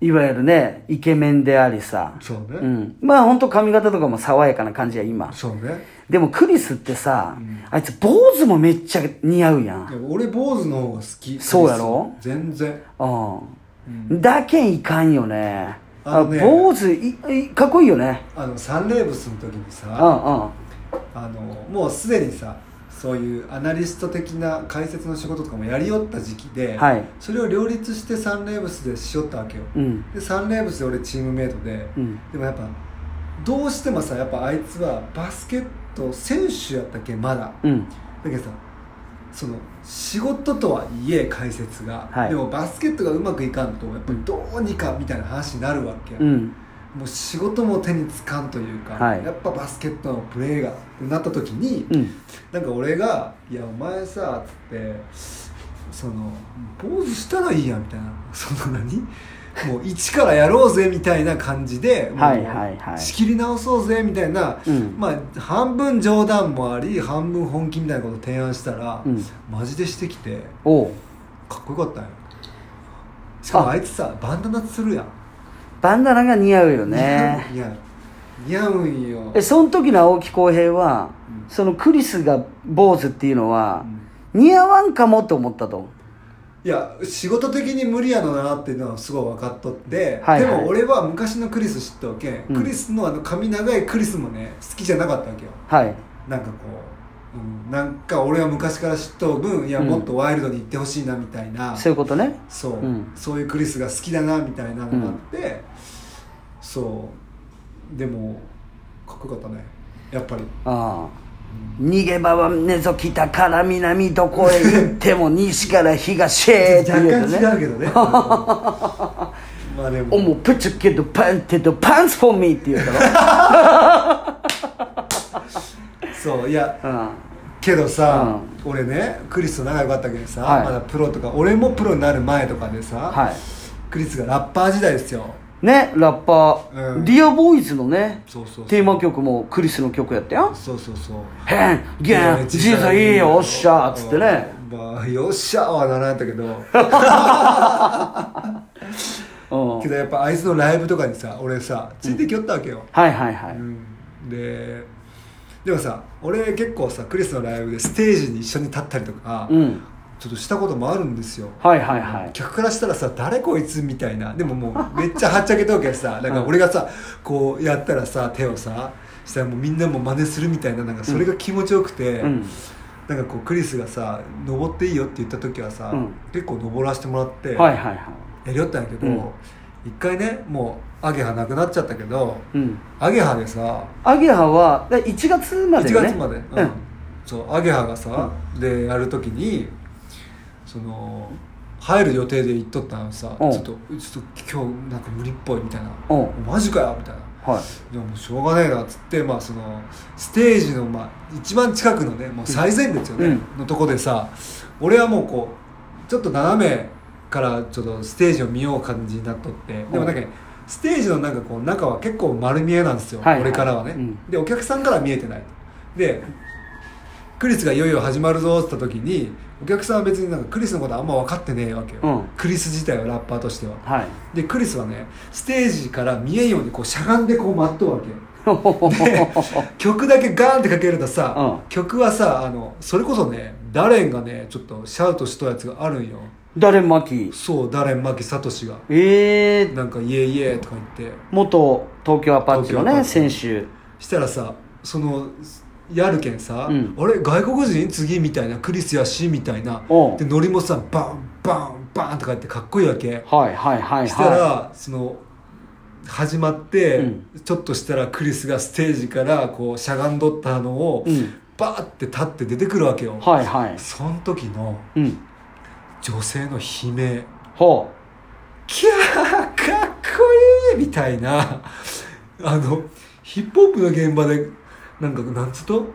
いわゆるねイケメンでありさ。そうね、うん、まあ本当髪型とかも爽やかな感じや今。そうね。でもクリスってさ、あいつ坊主もめっちゃ似合うやん。俺坊主の方が好き。そうやろ？全然。うん、だけんいかんよね。あのね。坊主いいかっこいいよね。あのサンレーブスの時にうんさうん。あのもうすでにさそういうアナリスト的な解説の仕事とかもやりよった時期で、はい。それを両立してサンレーブスでしよったわけよ、うん。でサンレーブスで俺チームメイトで、うん。でもやっぱどうしてもさやっぱあいつはバスケット選手やったっけまだ。うん。だけどさその仕事とはいえ解説が、はい。でもバスケットがうまくいかんとやっぱりどうにかみたいな話になるわけ、うんもう仕事も手につかんというか、はい。やっぱバスケットのプレーがってなった時に、うん。なんか俺が「いやお前さ」つってその「坊主したらいいや」みたいな。その何もう一からやろうぜみたいな感じではいはいはい。仕切り直そうぜみたいな、うん。まあ半分冗談もあり半分本気みたいなことを提案したら、うん。マジでしてきてかっこよかったんよしかもあ。いつさバンダナするやんバンダナが似合うよね。いや似合うんよ。えその時の青木浩平は、うん。そのクリスが坊主っていうのは、似合わんかもと思ったといや仕事的に無理やのなっていうのはすごい分かっとって、はいはい。でも俺は昔のクリス知ったわけ、うん。クリスのあの髪長いクリスもね好きじゃなかったわけよ。はい。なんかこう、うん、なんか俺は昔から知っとう分いやうんもっとワイルドに行ってほしいなみたいな、そういうことね。そう、うん。そういうクリスが好きだなみたいなのがあって、そう。でもかっこよかったねやっぱり。ああ。逃げ場はねぞ来たから南どこへ行っても西から東へってね。干違うけどね。まあでも。おもうプチケドパンテドパンツフォーミーって言うたそう。いやろうん。けどさ、俺ねクリスと仲良かったけどさ、はい。まだプロとか俺もプロになる前とかでさ、はい。クリスがラッパー時代ですよねラッパー、うん。ディアボーイズのねテーマ曲もクリスの曲やったよそうそうそう「ヘンゲンジーザいいよおっしゃ」っつってね。うんまあよっしゃはならんやったけど。うん。けどやっぱあいつのライブとかにさ俺さついてきよったわけよ、はいはいはい、うん。ででもさ俺結構さクリスのライブでステージに一緒に立ったりとか、うんちょっとしたこともあるんですよ。はいはいはい。客からしたらさ誰こいつみたいな。でももうめっちゃはっちゃけとうけどさ なんか俺がさこうやったらさ手をさしたらもうみんなも真似するみたいななんかそれが気持ちよくて、うん。なんかこうクリスがさ登っていいよって言った時はさ、うん。結構登らせてもらってはいはいはい。やりよったんやけど、うん。一回ねもうアゲハなくなっちゃったけどうん。アゲハでさアゲハはで1月まで1よね月まで、うん。そうアゲハがさ、でやる時にその入る予定で行っとったのさ、うん。ちょっとちょっと今日なんか無理っぽいみたいな、うん。マジかよみたいな。はい。いやもうしょうがねえなっつって、まあ、そのステージの、まあ、一番近くのねもう最前列よね、うん。のとこでさ俺はもうこうちょっと斜めからちょっとステージを見よう感じになっとってでもなんかねステージのなんかこう中は結構丸見えなんですよ、はい。はい俺からはね、うん。でお客さんからは見えてない。でクリスがいよいよ始まるぞって言った時にお客さんは別になんかクリスのことあんま分かってねえわけよ、うん。クリス自体はラッパーとしては。はい。でクリスはねステージから見えんようにこうしゃがんでこう待っとうわけ で曲だけガーンってかけるとさ、うん。曲はさあのそれこそねダレンがねちょっとシャウトしとやつがあるんよ。誰巻そうダレン牧聡が。ええー、なんか「イエイイエー」とか言って。元東京アパッチのね東京アパッチ。選手。したらさそのやるけんさ、うん。あれ外国人？次みたいなクリスやしみたいな。でノリもさバンバンバンとか言ってかっこいいわけ。はいはいはいしたら、はその始まって、うん。ちょっとしたらクリスがステージからこうしゃがんどったのを、うん。バーって立って出てくるわけよ、いはいはい。その時のうん。女性の悲鳴。ほキャーかっこいい！みたいな。あのヒップホップの現場でなんかなんつうと？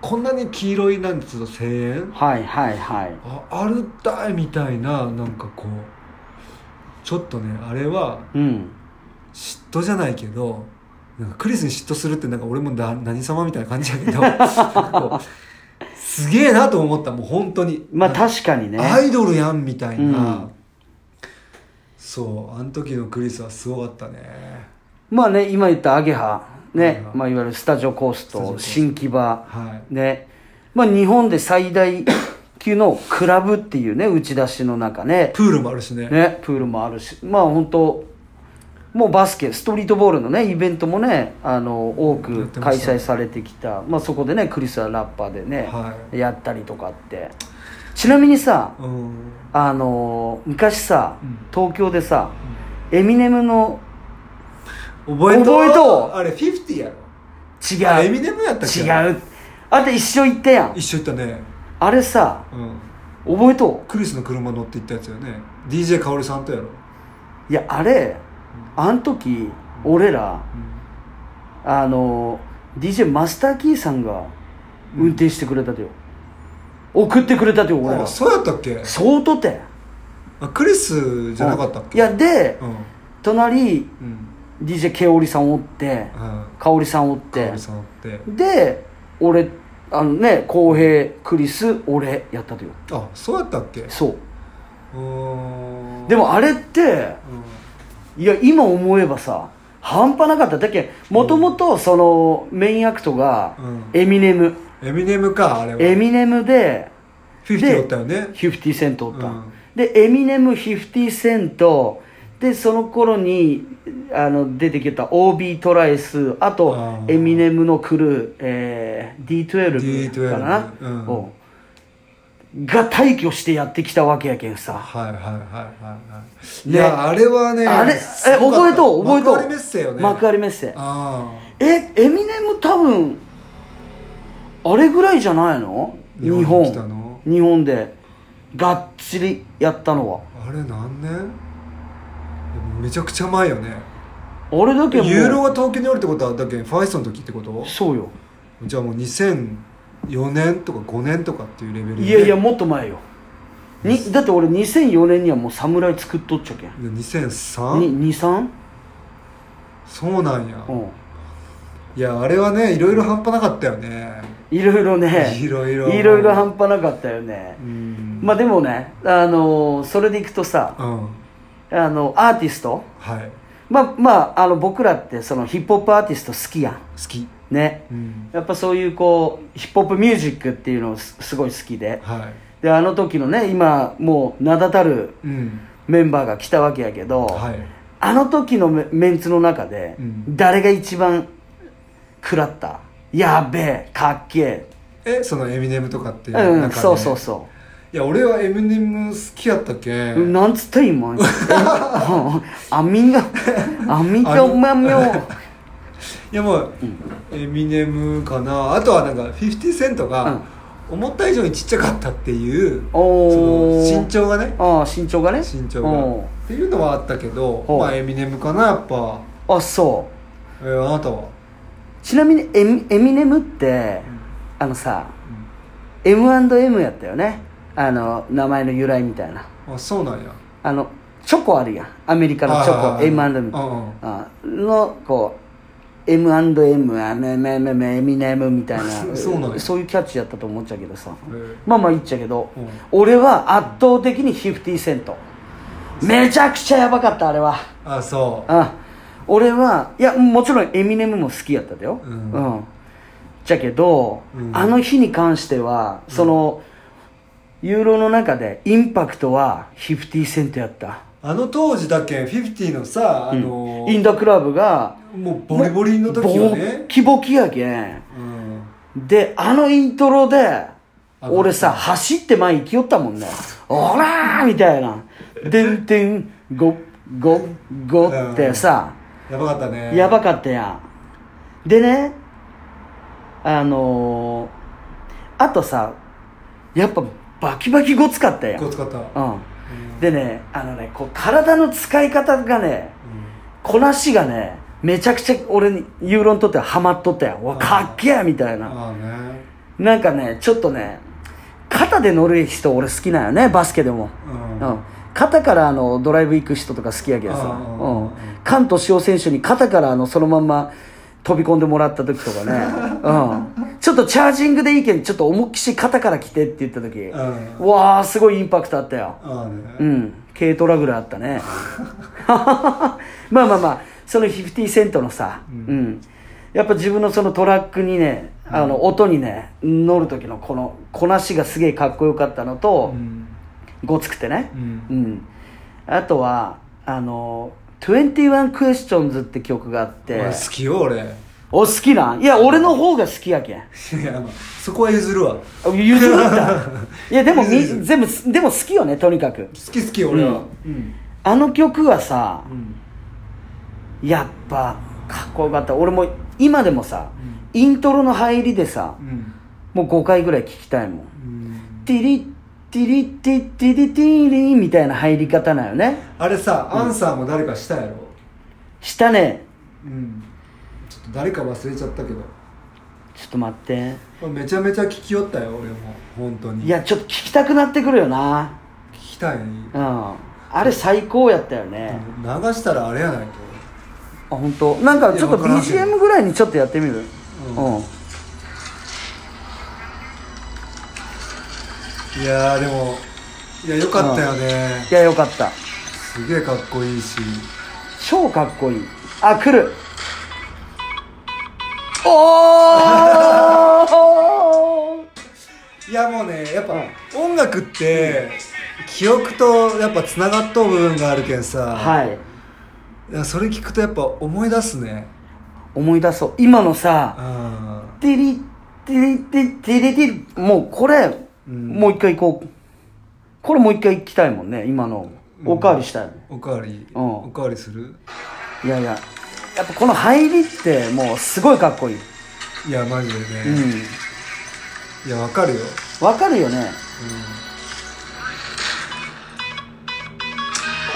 こんなに黄色いなんつうと声援？うはいはいはい。ああるったいみたいななんかこうちょっとねあれはうん。嫉妬じゃないけどなんかクリスに嫉妬するってなんか俺もな何様みたいな感じやけどすげえなと思ったもう本当に。まあ確かにね。アイドルやんみたいな、うん。そうあの時のクリスはすごかったね。まあね今言ったアゲハねまあ、いわゆるスタジオコースト新木場。はい。ね。まあ日本で最大級のクラブっていうね打ち出しの中ね。プールもあるしね。ねプールもあるし。まあ本当もうバスケストリートボールのねイベントもねあの多やく開催されてきた。まあそこでねクリスはラッパーでね、はやったりとかって。ちなみにさうん。あの昔さ、うん。東京でさ、エミネムの覚えと覚えとあれ50やろ。違う。あエミネムやったっけ？違う。あんた一緒行ったやん。一緒行ったね。あれさうん。覚えとクリスの車乗って行ったやつよね。DJ かおりさんとやろ。ういやあれあん時俺らあの DJ マスターキーさんが運転してくれたとよ、送ってくれたとよ俺ら。あそうやったっけ？相当てあクリスじゃなかったっけ？いやでうん。隣うん DJ ケオリさんおっては香織さんおって。おりさんおって。で俺あのね浩平クリス俺やったとよ。あそうやったっけ？そう。でもあれってうん。いや今思えばさ半端なかった。だっけもともとそのメインアクトがうん。エミネム、エミネムかあれは。エミネムで50でおったよね。50セントおった、うん。でエミネム50セントでその頃にあの出てきた OB トライスあとエミネムのクルー、えー、D12 かな、D12 うん。おが退去してやってきたわけやけんさ。はいはいはいはいはい、ね。いやあれはねあれ？え覚えとう覚えとう。幕張メッセよね。幕張メッセ。あえエミネム多分あれぐらいじゃないの？日本に日本。で。がっちりやったのは。ああれ何年？めちゃくちゃ前よね。あれだけユーロが東京におるってことはだっけファイストの時ってこと？そうよ。じゃあもう2004年とか5年とかっていうレベルでいやいやもっと前よ。にだって俺2004年にはもう侍作っとっちゃけん。2003? に23そうなんや。うん。いやあれはねいろいろ半端なかったよね。いろいろね。いろいろ。いろいろ半端なかったよね。うん。まあでもねあのそれでいくとさうんあのアーティスト？はい。まあまああの僕らってそのヒップホップアーティスト好きやん。好き。ね。うん。やっぱそういうこうヒップホップミュージックっていうのすすごい好きで。はであの時のね今もう名だたるいうん。メンバーが来たわけやけど、はい。あの時のメメンツの中で、うん。誰が一番食らった？やべえかっけえ。そのエミネムとかっていうえうん、そうそうそいや俺はエミネム好きやったっけ？う、なんつった今？あみがあみがおまみょいやもう、エミネムかなあとはなんか50セントが思った以上にちっちゃかったっていう、おそーの身長がねああ身長がね身長がおっていうのはあったけどまあエミネムかなやっぱーあそうえーあなたはちなみにエミエミネムって、あのさ M&M やったよねあの名前の由来みたいな。あそうなんや。あのチョコあるやん。アメリカのチョコ。M&M のこう M&M あめめめめエミネムみたいな。そうなんや。そういうキャッチやったと思っちゃうけどさ。まあまあ言っちゃうけど、うん。俺は圧倒的に50セント。めちゃくちゃやばかったあれは。あそあ俺はいやもちろんエミネムも好きやっただよ。うん。じゃけど、うん。あの日に関してはその、ユーロの中でインパクトは50セントやった、うあの当時だけん50のさあのインドクラブがもうボリボリの時よボねッキボキやけん。うん。であのイントロであ俺さ走って前行きよったもんね「おらー!」みたいな「でんてんごごご」ってさ、やばかったね。やばかったやん。でねあのー、あとさやっぱバキバキごつかったやん。こう使った。うん。でねあのねこう体の使い方がねこなしがねめちゃくちゃ俺にユーロにとってはハマっとったやん。うわかっけえみたいな。ね。なんかねちょっとね肩で乗る人俺好きなんよねバスケでも。うん。うん。肩からあのドライブ行く人とか好きやけどさ、ううん。ん、関敏夫選手に肩からあのそのまんま飛び込んでもらった時とかね、うん、ちょっとチャージングでいいけんちょっと思いっきし肩から来てって言った時、うん。うわあすごいインパクトあったよ。ね。うん。軽トラぐらいあったね。まあまあまあその50セントのさ、うん。やっぱ自分のそのトラックにねあの音にね乗る時のこのこなしがすげえかっこよかったのと、うん。ごつくてね、うん。うん、あとはあの「21 Questions」って曲があって。俺好きよ俺。いお好きなん？いや俺の方が好きやけん。やまあそこは譲るわ。好譲るんだ。いやでもみ全部でも好きよねとにかく。き好き俺は。うん。あの曲はさうん。やっぱかっこよかった。俺も今でもさ、イントロの入りでさうん。もう5回ぐらい聞きたいもん。うん。ティリッティリティティリティリみたいな入り方なよねあれさアンサーも誰かしたやろしたねうんちょっと誰か忘れちゃったけどちょっと待ってめちゃめちゃ聞きよったよ俺も本当にいやちょっと聞きたくなってくるよな聞きたいうんあれ最高やったよね、流したらあれやないとあ本当なんかちょっと BGM ぐらいにちょっとやってみるうんいやーでもいやよかったよね。いやよかった。すげえかっこいいし。超かっこいい。あ来る。おー！いやもうねやっぱ、うん。音楽って記憶とやっぱつながっとう部分があるけんさ、はい。いやそれ聞くとやっぱ思い出すね。思い出そう。今のさあ「テリテリテリテリテリ」もうこれ、うんもう一回行こう。これもう一回行きたいもんね。今の。おかわりしたいもん、おかわり、うん。おかわりする？いやいや。やっぱこの入りってもうすごいかっこいい。いやマジでね、ういやわかるよ、んわかるよね。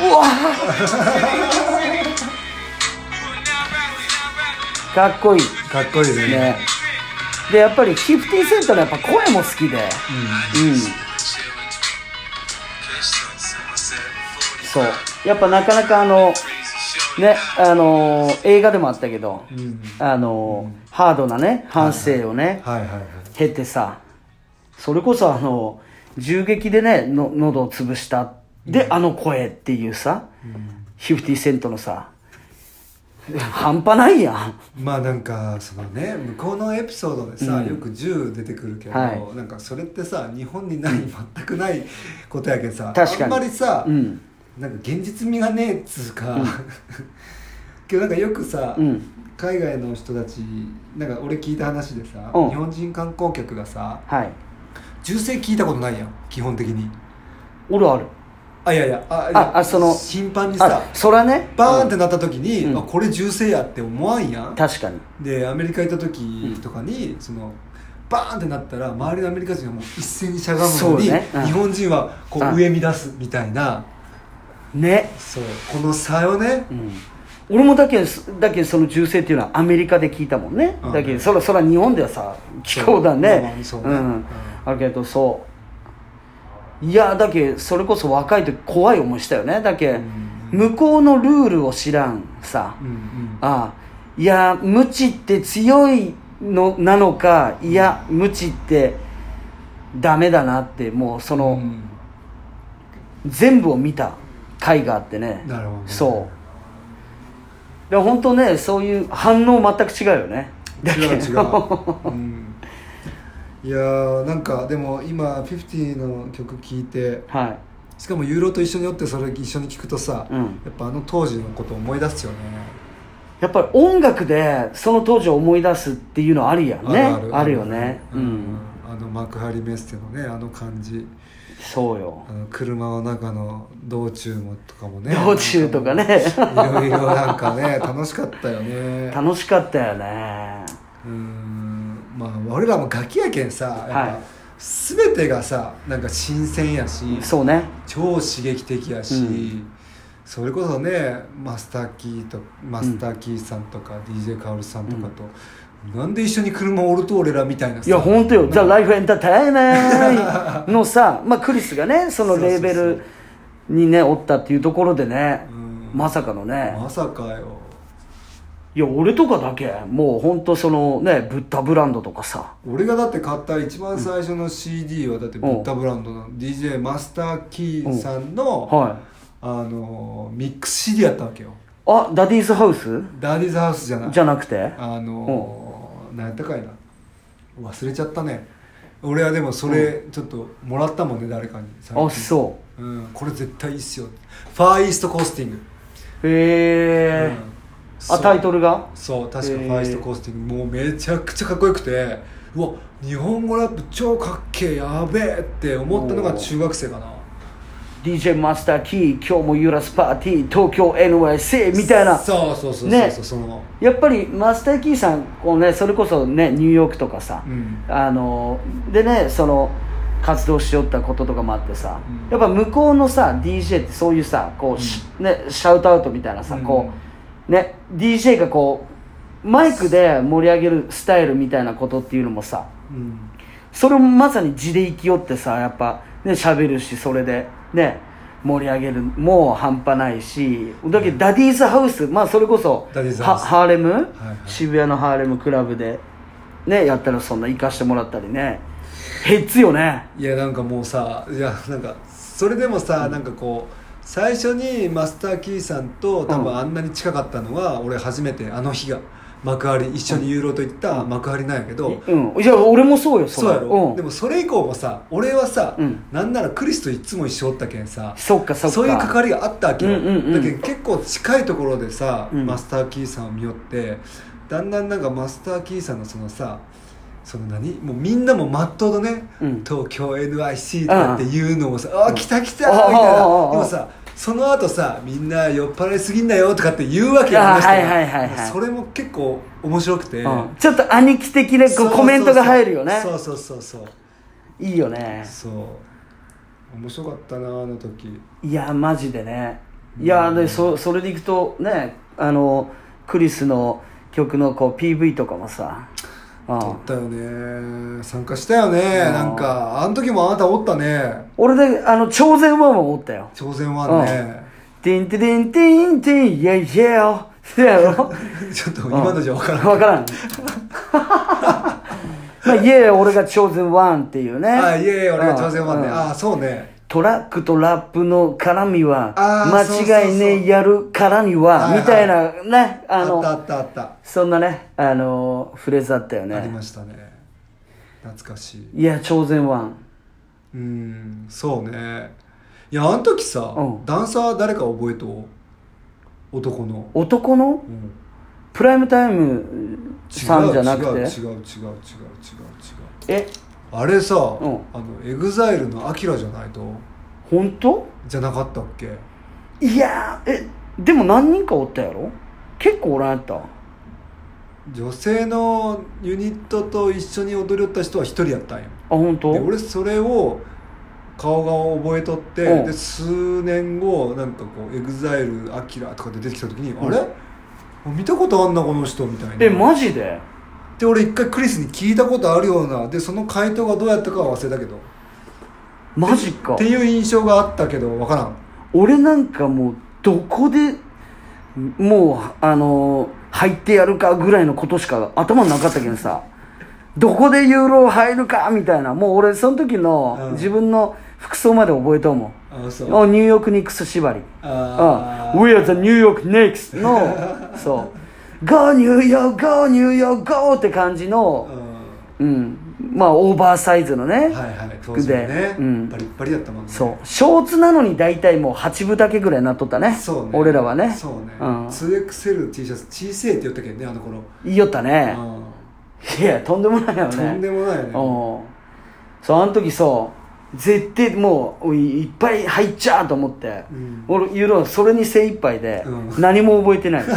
ううわ。かっこいい。ん、かっこいいね。ねでやっぱり50セントのやっぱ声も好きで。うん。そう。やっぱなかなかあのねあのー映画でもあったけど、うん、うん、あのーハードなね反省をね、はいはいはい経てさそれこそあの銃撃でねの喉を潰した。で、あの声っていうさ、50セントのさ半端ないやん。まあなんかそのね向こうのエピソードでさ、うん。よく銃出てくるけど、はい。なんかそれってさ日本にない、全くないことやけんさ確かに。あんまりさ、うん。なんか現実味がねえっつうか、けどなんかよくさ、うん。海外の人たちなんか俺聞いた話でさ、うん。日本人観光客がさはい。銃声聞いたことないやん基本的に。おるあるあいやいやあああその頻繁にさあそらね。バーンってなった時に、うん。あこれ銃声やって思わんやん。確かに。でアメリカ行った時とかに、そのバーンってなったら周りのアメリカ人がもう一斉にしゃがむのに、そうね。うん。日本人はこう上見出すみたいな。ね。そう。この差よね。うん。俺もだけだけその銃声っていうのはアメリカで聞いたもんね、うん。だけどそらそら日本ではさ聞こうだまあねまあそうね。ん。うん。あるけどそういやだけそれこそ若い時怖い思いしたよね。だけ、うん。向こうのルールを知らんさ、うんうんああいや無知って強いのなのかいや無知ってダメだなってもうその、うん。全部を見た回があってね。なるほどね。そう。で本当ねそういう反応全く違うよね。違う違う、うん、いやーなんかでも今50の曲聴いてはい。しかもユーロと一緒におってそれ一緒に聴くとさ、うん。やっぱあの当時のこと思い出すよね。やっぱり音楽でその当時を思い出すっていうのあるやんね。あるよね。ううんん、あの幕張メッセのねあの感じ。そうよ。あの車の中の道中もとかもね。道中とかね。いろいろなんかね楽しかったよね。楽しかったよね。うんまあ俺らもガキやけんさはい。全てがさなんか新鮮やしそうね。超刺激的やし、うん。それこそねマスターキーとマスターキーさんとか、DJ カオルさんとかと、なんで一緒に車おると俺らみたいなさ。いや本当よ「ザ・ライフ・エンターテイメントのさ、まあ、クリスがねそのレーベルにねおったっていうところでねうん。まさかのね。まさかよいや俺とかだけ。もう本当そのねブッダブランドとかさ。俺がだって買った一番最初の CD はだってブッダブランドの DJ マスターキーさんの、はい。あのミックス CD やったわけよ。あダディーズハウス？ダーディーズハウスじゃない。じゃなくて？あの何やったかいな。忘れちゃったね。俺はでもそれちょっともらったもんね誰かに。あそう。ん、これ絶対いいっすよ。ファーイーストコースティング、うへえ、あタイトルルが？そう確かファーストコースティングもうめちゃくちゃかっこよくてうわ日本語ラップ超かっけえやべえって思ったのが中学生かな。DJ マスターキー今日もユーラスパーティー東京 NYC みたいな。そうそうそうそうねそうその。やっぱりマスターキーさんこうねそれこそねニューヨークとかさ、うん。あのでねその活動しよったこととかもあってさ、うん。やっぱ向こうのさ DJ ってそういうさこう、しね、シャウトアウトみたいなさ、うん。こうね DJ がこうマイクで盛り上げるスタイルみたいなことっていうのもさうん。それもまさに地で生きよってさやっぱね喋るしそれでね盛り上げるもう半端ないしだけどダディーズハウスまあそれこそはダディーズハウス。ハーレム、はい渋谷のハーレムクラブでねやったらそんな行かしてもらったりね。ヘッツよね。いやなんかもうさいやなんかそれでもさ、なんかこう最初にマスター・キーさんと多うん。分あんなに近かったのは、俺初めてあの日が。幕張一緒にユーロと行った幕張なんやけど、うん。いや俺もそうよれ。そうやろ、うん。でもそれ以降もさ俺はさ、うん。なんならクリスといつも一緒おったけんさそっかそっか。そういう関わりがあったわけよ、うんうんうん。だけど結構近いところでさ、うん。マスター・キーさんを見よってだんだんなんかマスター・キーさんのそのさその何？もうみんなもまっとうとね、うん。東京 NIC とかっていうのもさ「ああ来た来た!」みたいな。でもさその後さみんな酔っ払いすぎんなよとかって言うわけよあああの人がはいはいはいはい。それも結構面白くて、うん。ちょっと兄貴的なコメントが入るよね。そうそうそうそう。いいよね。そう。面白かったなあの時。いやマジでね。いやでそそれでいくとねあのクリスの曲のこう PV とかもさうん撮ったよね。参加したよね。うんなんかあの時もあなたおったね。俺であの朝鮮ワンもおったよ。朝鮮ワンね、ティンティティンティンティンイェイイェイよそうやろ？ちょっと今のじゃ分からん。分からん。まあイエー俺が朝鮮ワンっていうね。あいえいえ俺が朝鮮ワンね、うん。あそうねトラックとラップの絡みは間違いねえやるからにはみたいなねあのあったあったあった、そんなねあのフレーズあったよありねましたね。懐かしい。いや朝鮮ワン。うんそうね。いやあの時さ、うん。ダンサー誰か覚えとう男の、男の？うん。プライムタイムさんじゃなくて？違う違う違う違う違う違う違う。え？あれさ、ん。あのエグザイルのアキラじゃないと？本当？じゃなかったっけ？いやーえでも何人かおったやろ？結構おらんやった。あ女性のユニットと一緒に踊りよった人は一人やったんよ本当？で俺それを顔が覚えとってうん。で数年後なんかこう「エグザイルアキラとかで出てきた時に「うん。あれ？見たことあんなこの人」みたいな。えマジで？で俺一回クリスに聞いたことあるようなでその回答がどうやったかは忘れたけど。マジか。っていう印象があったけど分からん。俺なんかもうどこでもうあのー入ってやるかぐらいのことしか頭になかったけどさ。どこでユーロ入るかみたいな。もう俺その時のうん。自分の服装まで覚えとうもん。あニューヨークニックス縛り。あうん。We are the New York Knicks のそう Go New York Go New York Go って感じのううん。まあオーバーサイズのね、んはいはい。当時はね。でうん。バリッバリだったもんね。そう。ショーツなのに大体もう8分丈ぐらいになっとったね。そうね。俺らはね。そうね、ん、2XLT シャツ小せえって言ったけどねあの頃、言いよったね。ういやとんでもないよね。んとんでもないよね。うん。そうあの時そう絶対もういいっぱい入っちゃうと思って、うん。俺ユーロそれに精一杯でうん。何も覚えてない、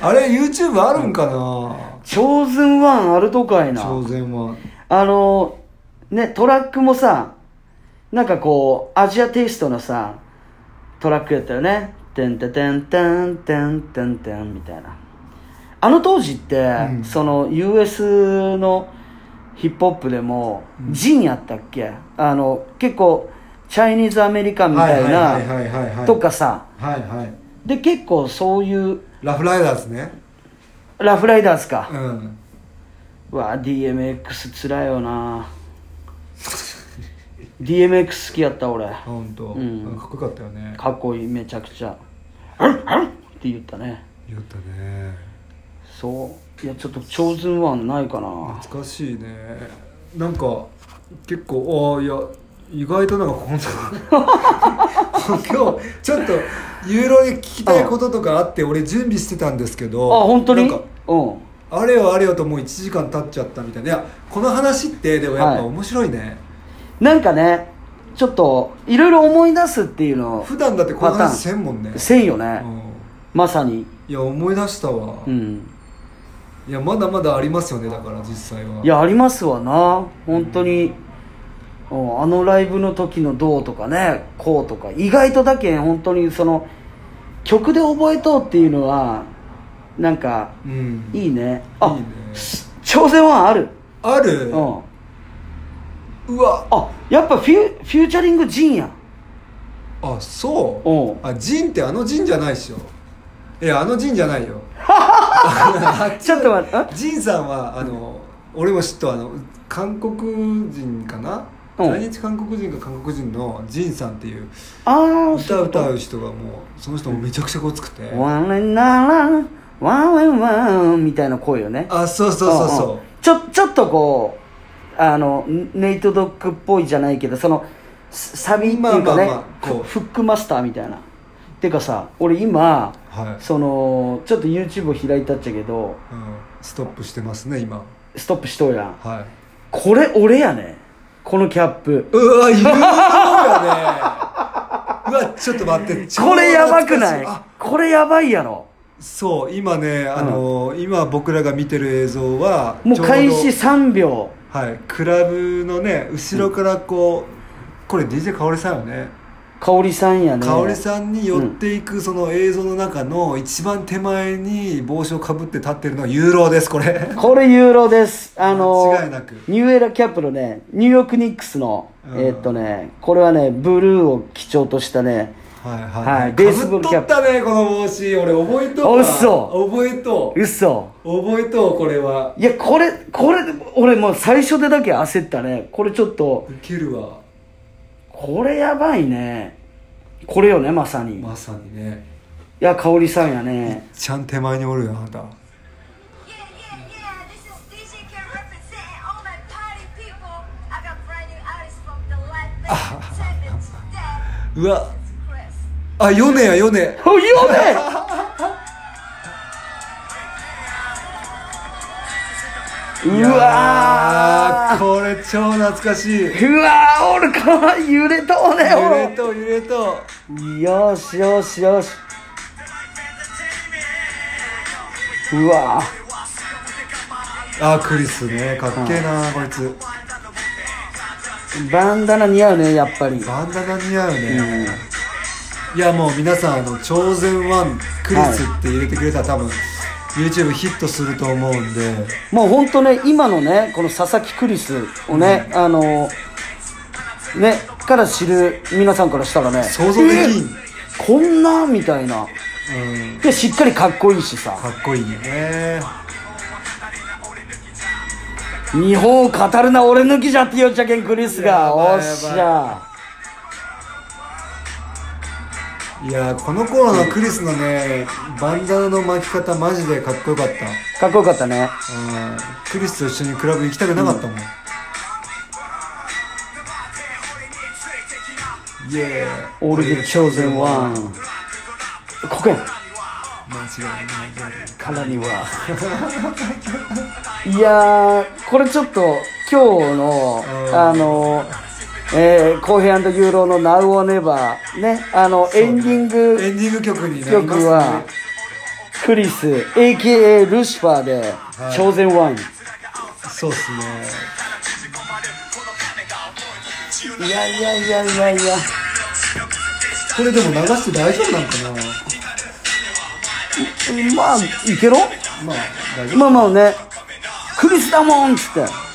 あれ YouTube あるんかな？超鮮ワンあるとかいな。朝鮮はあのねトラックもさなんかこうアジアテイストのさトラックやったよね「てんててんてんてんてんてん」みたいな。あの当時って、うん。その US のヒップホップでもうん。ジンやったっけ？あの結構チャイニーズアメリカンみたいないとかさ。はいはい。で結構そういうラフライダーズね。ラフライダーズか、うん。うわ DMX つらいよな。DMX 好きやった俺。本当、うん。かっこよかったよね。かっこいいめちゃくちゃ「あんあん」って言ったね。言ったね。そういやちょっと超ズンワンないかな。懐かしいね。なんか結構ああいや意外となんかこの 今日ちょっとユーロに聞きたいこととかあって俺準備してたんですけどあ本当に？なんかうん。あれよあれよともう1時間経っちゃったみたいな。いやこの話ってでもやっぱはい。面白いね、なんかねちょっといろいろ思い出すっていうの。普段だってこの話せんもんね。せんよね、うん。まさに。いや思い出したわ、うんいやまだまだありますよねだから実際は。いやありますわな。本当に、うん。あのライブの時のどうとかねこうとか。意外とだけん本当にその曲で覚えとうっていうのはなんかうん。いいね。あいいね。挑戦はある。ある？うん。うわ。あやっぱフュフューチャリングジンや。あそう？うん。あジンってあのジンじゃないっしょ。いやあのジンじゃないよ ちょっと待ってあジンさんはあの俺も知っとあの韓国人かな？うん。在日韓国人か韓国人のジンさんっていう歌歌う人がもうその人もめちゃくちゃごつくて。ワンレンナランワンレンワンみたいな声よね。あそうそうそうそんん。ちょちょっとこうあのネイトドッグっぽいじゃないけどそのササビっていうかね、まあまあまあこう。フックマスターみたいなてかさ俺今うはい、そのちょっと YouTube を開いたっちゃけどうん、ストップしてますね今。ストップしとうやん。はい。これ俺やねこのキャップ。うわいるそうやね。うわちょっと待って。超これやばくない？これやばいやろ。そう今ねあの今僕らが見てる映像はもう開始3秒。はい。クラブのね後ろからこう、これ DJ かおりさんよね香織さんやね。かおりさんに寄っていくその映像の中の一番手前に帽子をかぶって立ってるのがユーロですこれ。これユーロです。あの間違いなく。ニューエラキャップのねニューヨークニックスの、うん。えーっとねこれはねブルーを基調としたねはいはい、はい。ベースボールキャップ。かぶったねこの帽子。俺覚えとう嘘。覚えとう。嘘。覚えとうこれは。いやこれこれ俺もう最初でだけ焦ったね。これちょっとウケるわこれやばいね。これよね、まさに。まさにね。いや、りさんやね。ちゃん手前におるよ、あなた。うわあ、ヨネや、ヨネ。ヨネうわこれ超懐かしい。ーうわー俺かわいい揺れとうね揺れ俺と揺れと。よしよしよし。うわあクリスねかっけえなこいつ。バンダナ似合うねやっぱり。バンダナ似合うね、いやもう皆さんあの「超然ワンクリス」って入れてくれたら多分 YouTube ヒットすると思うんで。もう本当ね今のねこの佐々木クリスをね、あのねから知る皆さんからしたらね想像できん、えこんなみたいな。うん、でしっかりかっこいいしさ。かっこいいよね。日本を語るな俺抜きじゃってよっちゃけんクリスが。おっしゃいやこの頃のクリスのねバンダナの巻き方マジでかっこよかった。かっこよかったね。うん。クリスと一緒にクラブ行きたくなかったもん、イエーイ。All the chosen one ここや。ん間違いない。からには。いやーこれちょっと今日のうん。あのえー、コーヘイユーロの Now or Never ねあのエンディング。エンディング曲になります曲はクリス AKA ルシファーではい。Chosen One そうっすね。いやいやいやいやいや。これでも流して大丈夫なんかまあいけろなまあ大丈夫。まあまあね。クリスだもんっつって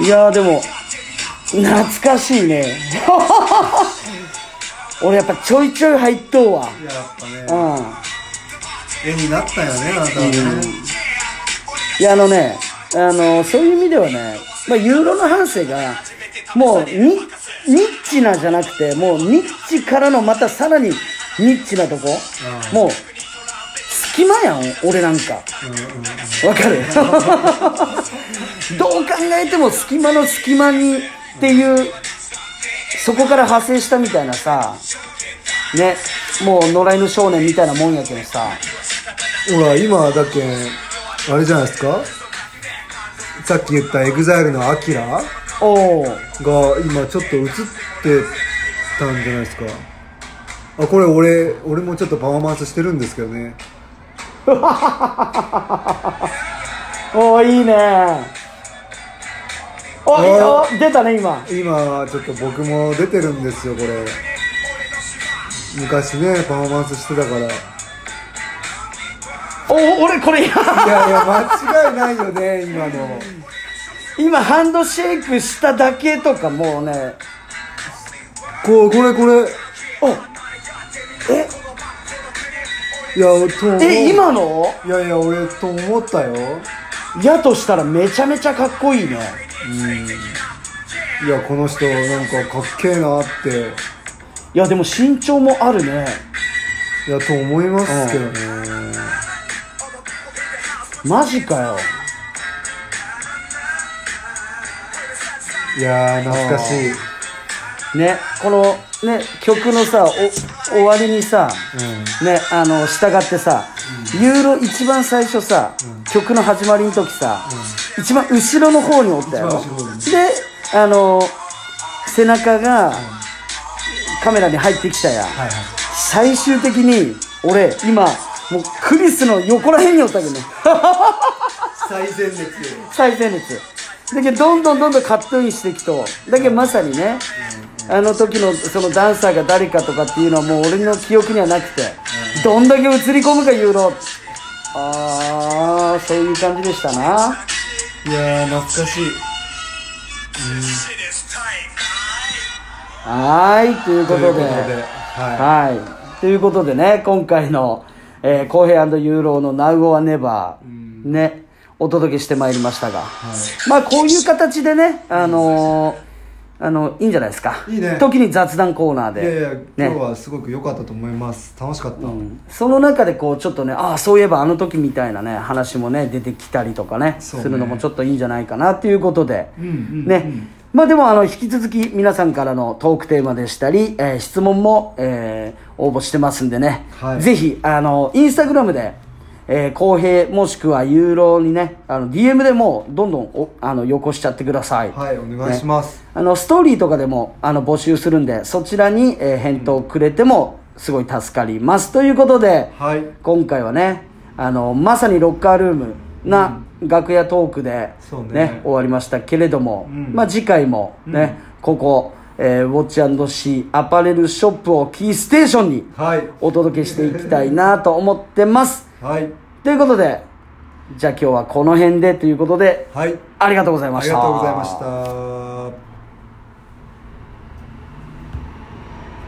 いやーでも懐かしいね。俺やっぱちょいちょい入っとうわ。やっぱね。うん。絵になったよねあなたはね、いやあのねあのそういう意味ではね、まあ、ユーロの反省がもうニニッチなじゃなくてもうニッチからのまたさらにニッチなとこ。うん。もう隙間やん俺なんか。わかる？どう考えても隙間の隙間にっていうそこから派生したみたいなさねもう野良犬少年みたいなもんやけどさ。ほら今だけあれじゃないですか？さっき言ったエグザイルのアキラ？が今ちょっと映ってたんじゃないですか。あこれ俺俺もちょっとパフォーマンスしてるんですけどね おおいいね。おいいよ。出たね今。今ちょっと僕も出てるんですよこれ。昔ねパフォーマンスしてたから。いお俺これやいや間違いないよね今の。今ハンドシェイクしただけとかもうね。こうこれこれ。おえ？いやとえ今の？いやいや俺と思ったよ。やとしたらめちゃめちゃかっこいいね。いやこの人なんかかっけえなって。いやでも身長もあるね。いやと思いますけどね。マジかよ。いやー懐かしいねこのね曲のさお終わりにさ、ねあの従ってさ、ユーロ一番最初さ、曲の始まりの時さ、一番後ろの方におったよ一番後ろに。であの背中がカメラに入ってきたや、はいはい。最終的に俺今もうクリスの横らへんにおったけどね。最前列。最前列だけどどんどんどんどんカットインしていくとだけどまさにね、あの時のそのダンサーが誰かとかっていうのはもう俺の記憶にはなくて、どんだけ映り込むかユーロああそういう感じでしたな。いやー懐かしい。はーいということで。ということでははい。ということでね、今回の、えー、コーヘイユーローの Now or Never、ね、お届けしてまいりましたが、まあこういう形でね、あのーあの、いいんじゃないですか。いいね。時に雑談コーナーで。いやいやね。今日はすごく良かったと思います。楽しかった、その中でこうちょっとねああそういえばあの時みたいなね話もね出てきたりとかねね。するのもちょっといいんじゃないかなということで、うんうん。ね。まあでもあの引き続き皆さんからのトークテーマでしたり、えー質問も、えー応募してますんでね、はい。ぜひあのインスタグラムでえー、公平もしくはユーロにねあの DM でもうどんどんおあのよこしちゃってください。はいお願いします、あのストーリーとかでもあの募集するんでそちらに、えー返答をくれてもすごい助かります。ということで、はい。今回はねあのまさにロッカールームな楽屋トークで、そうね。終わりましたけれども、ん。まあ、次回もね、ここ、えーウォッチシーアパレルショップをキーステーションにはい。お届けしていきたいなと思ってます。はいということでじゃあ今日はこの辺でということではい。ありがとうございまありしたがとうございました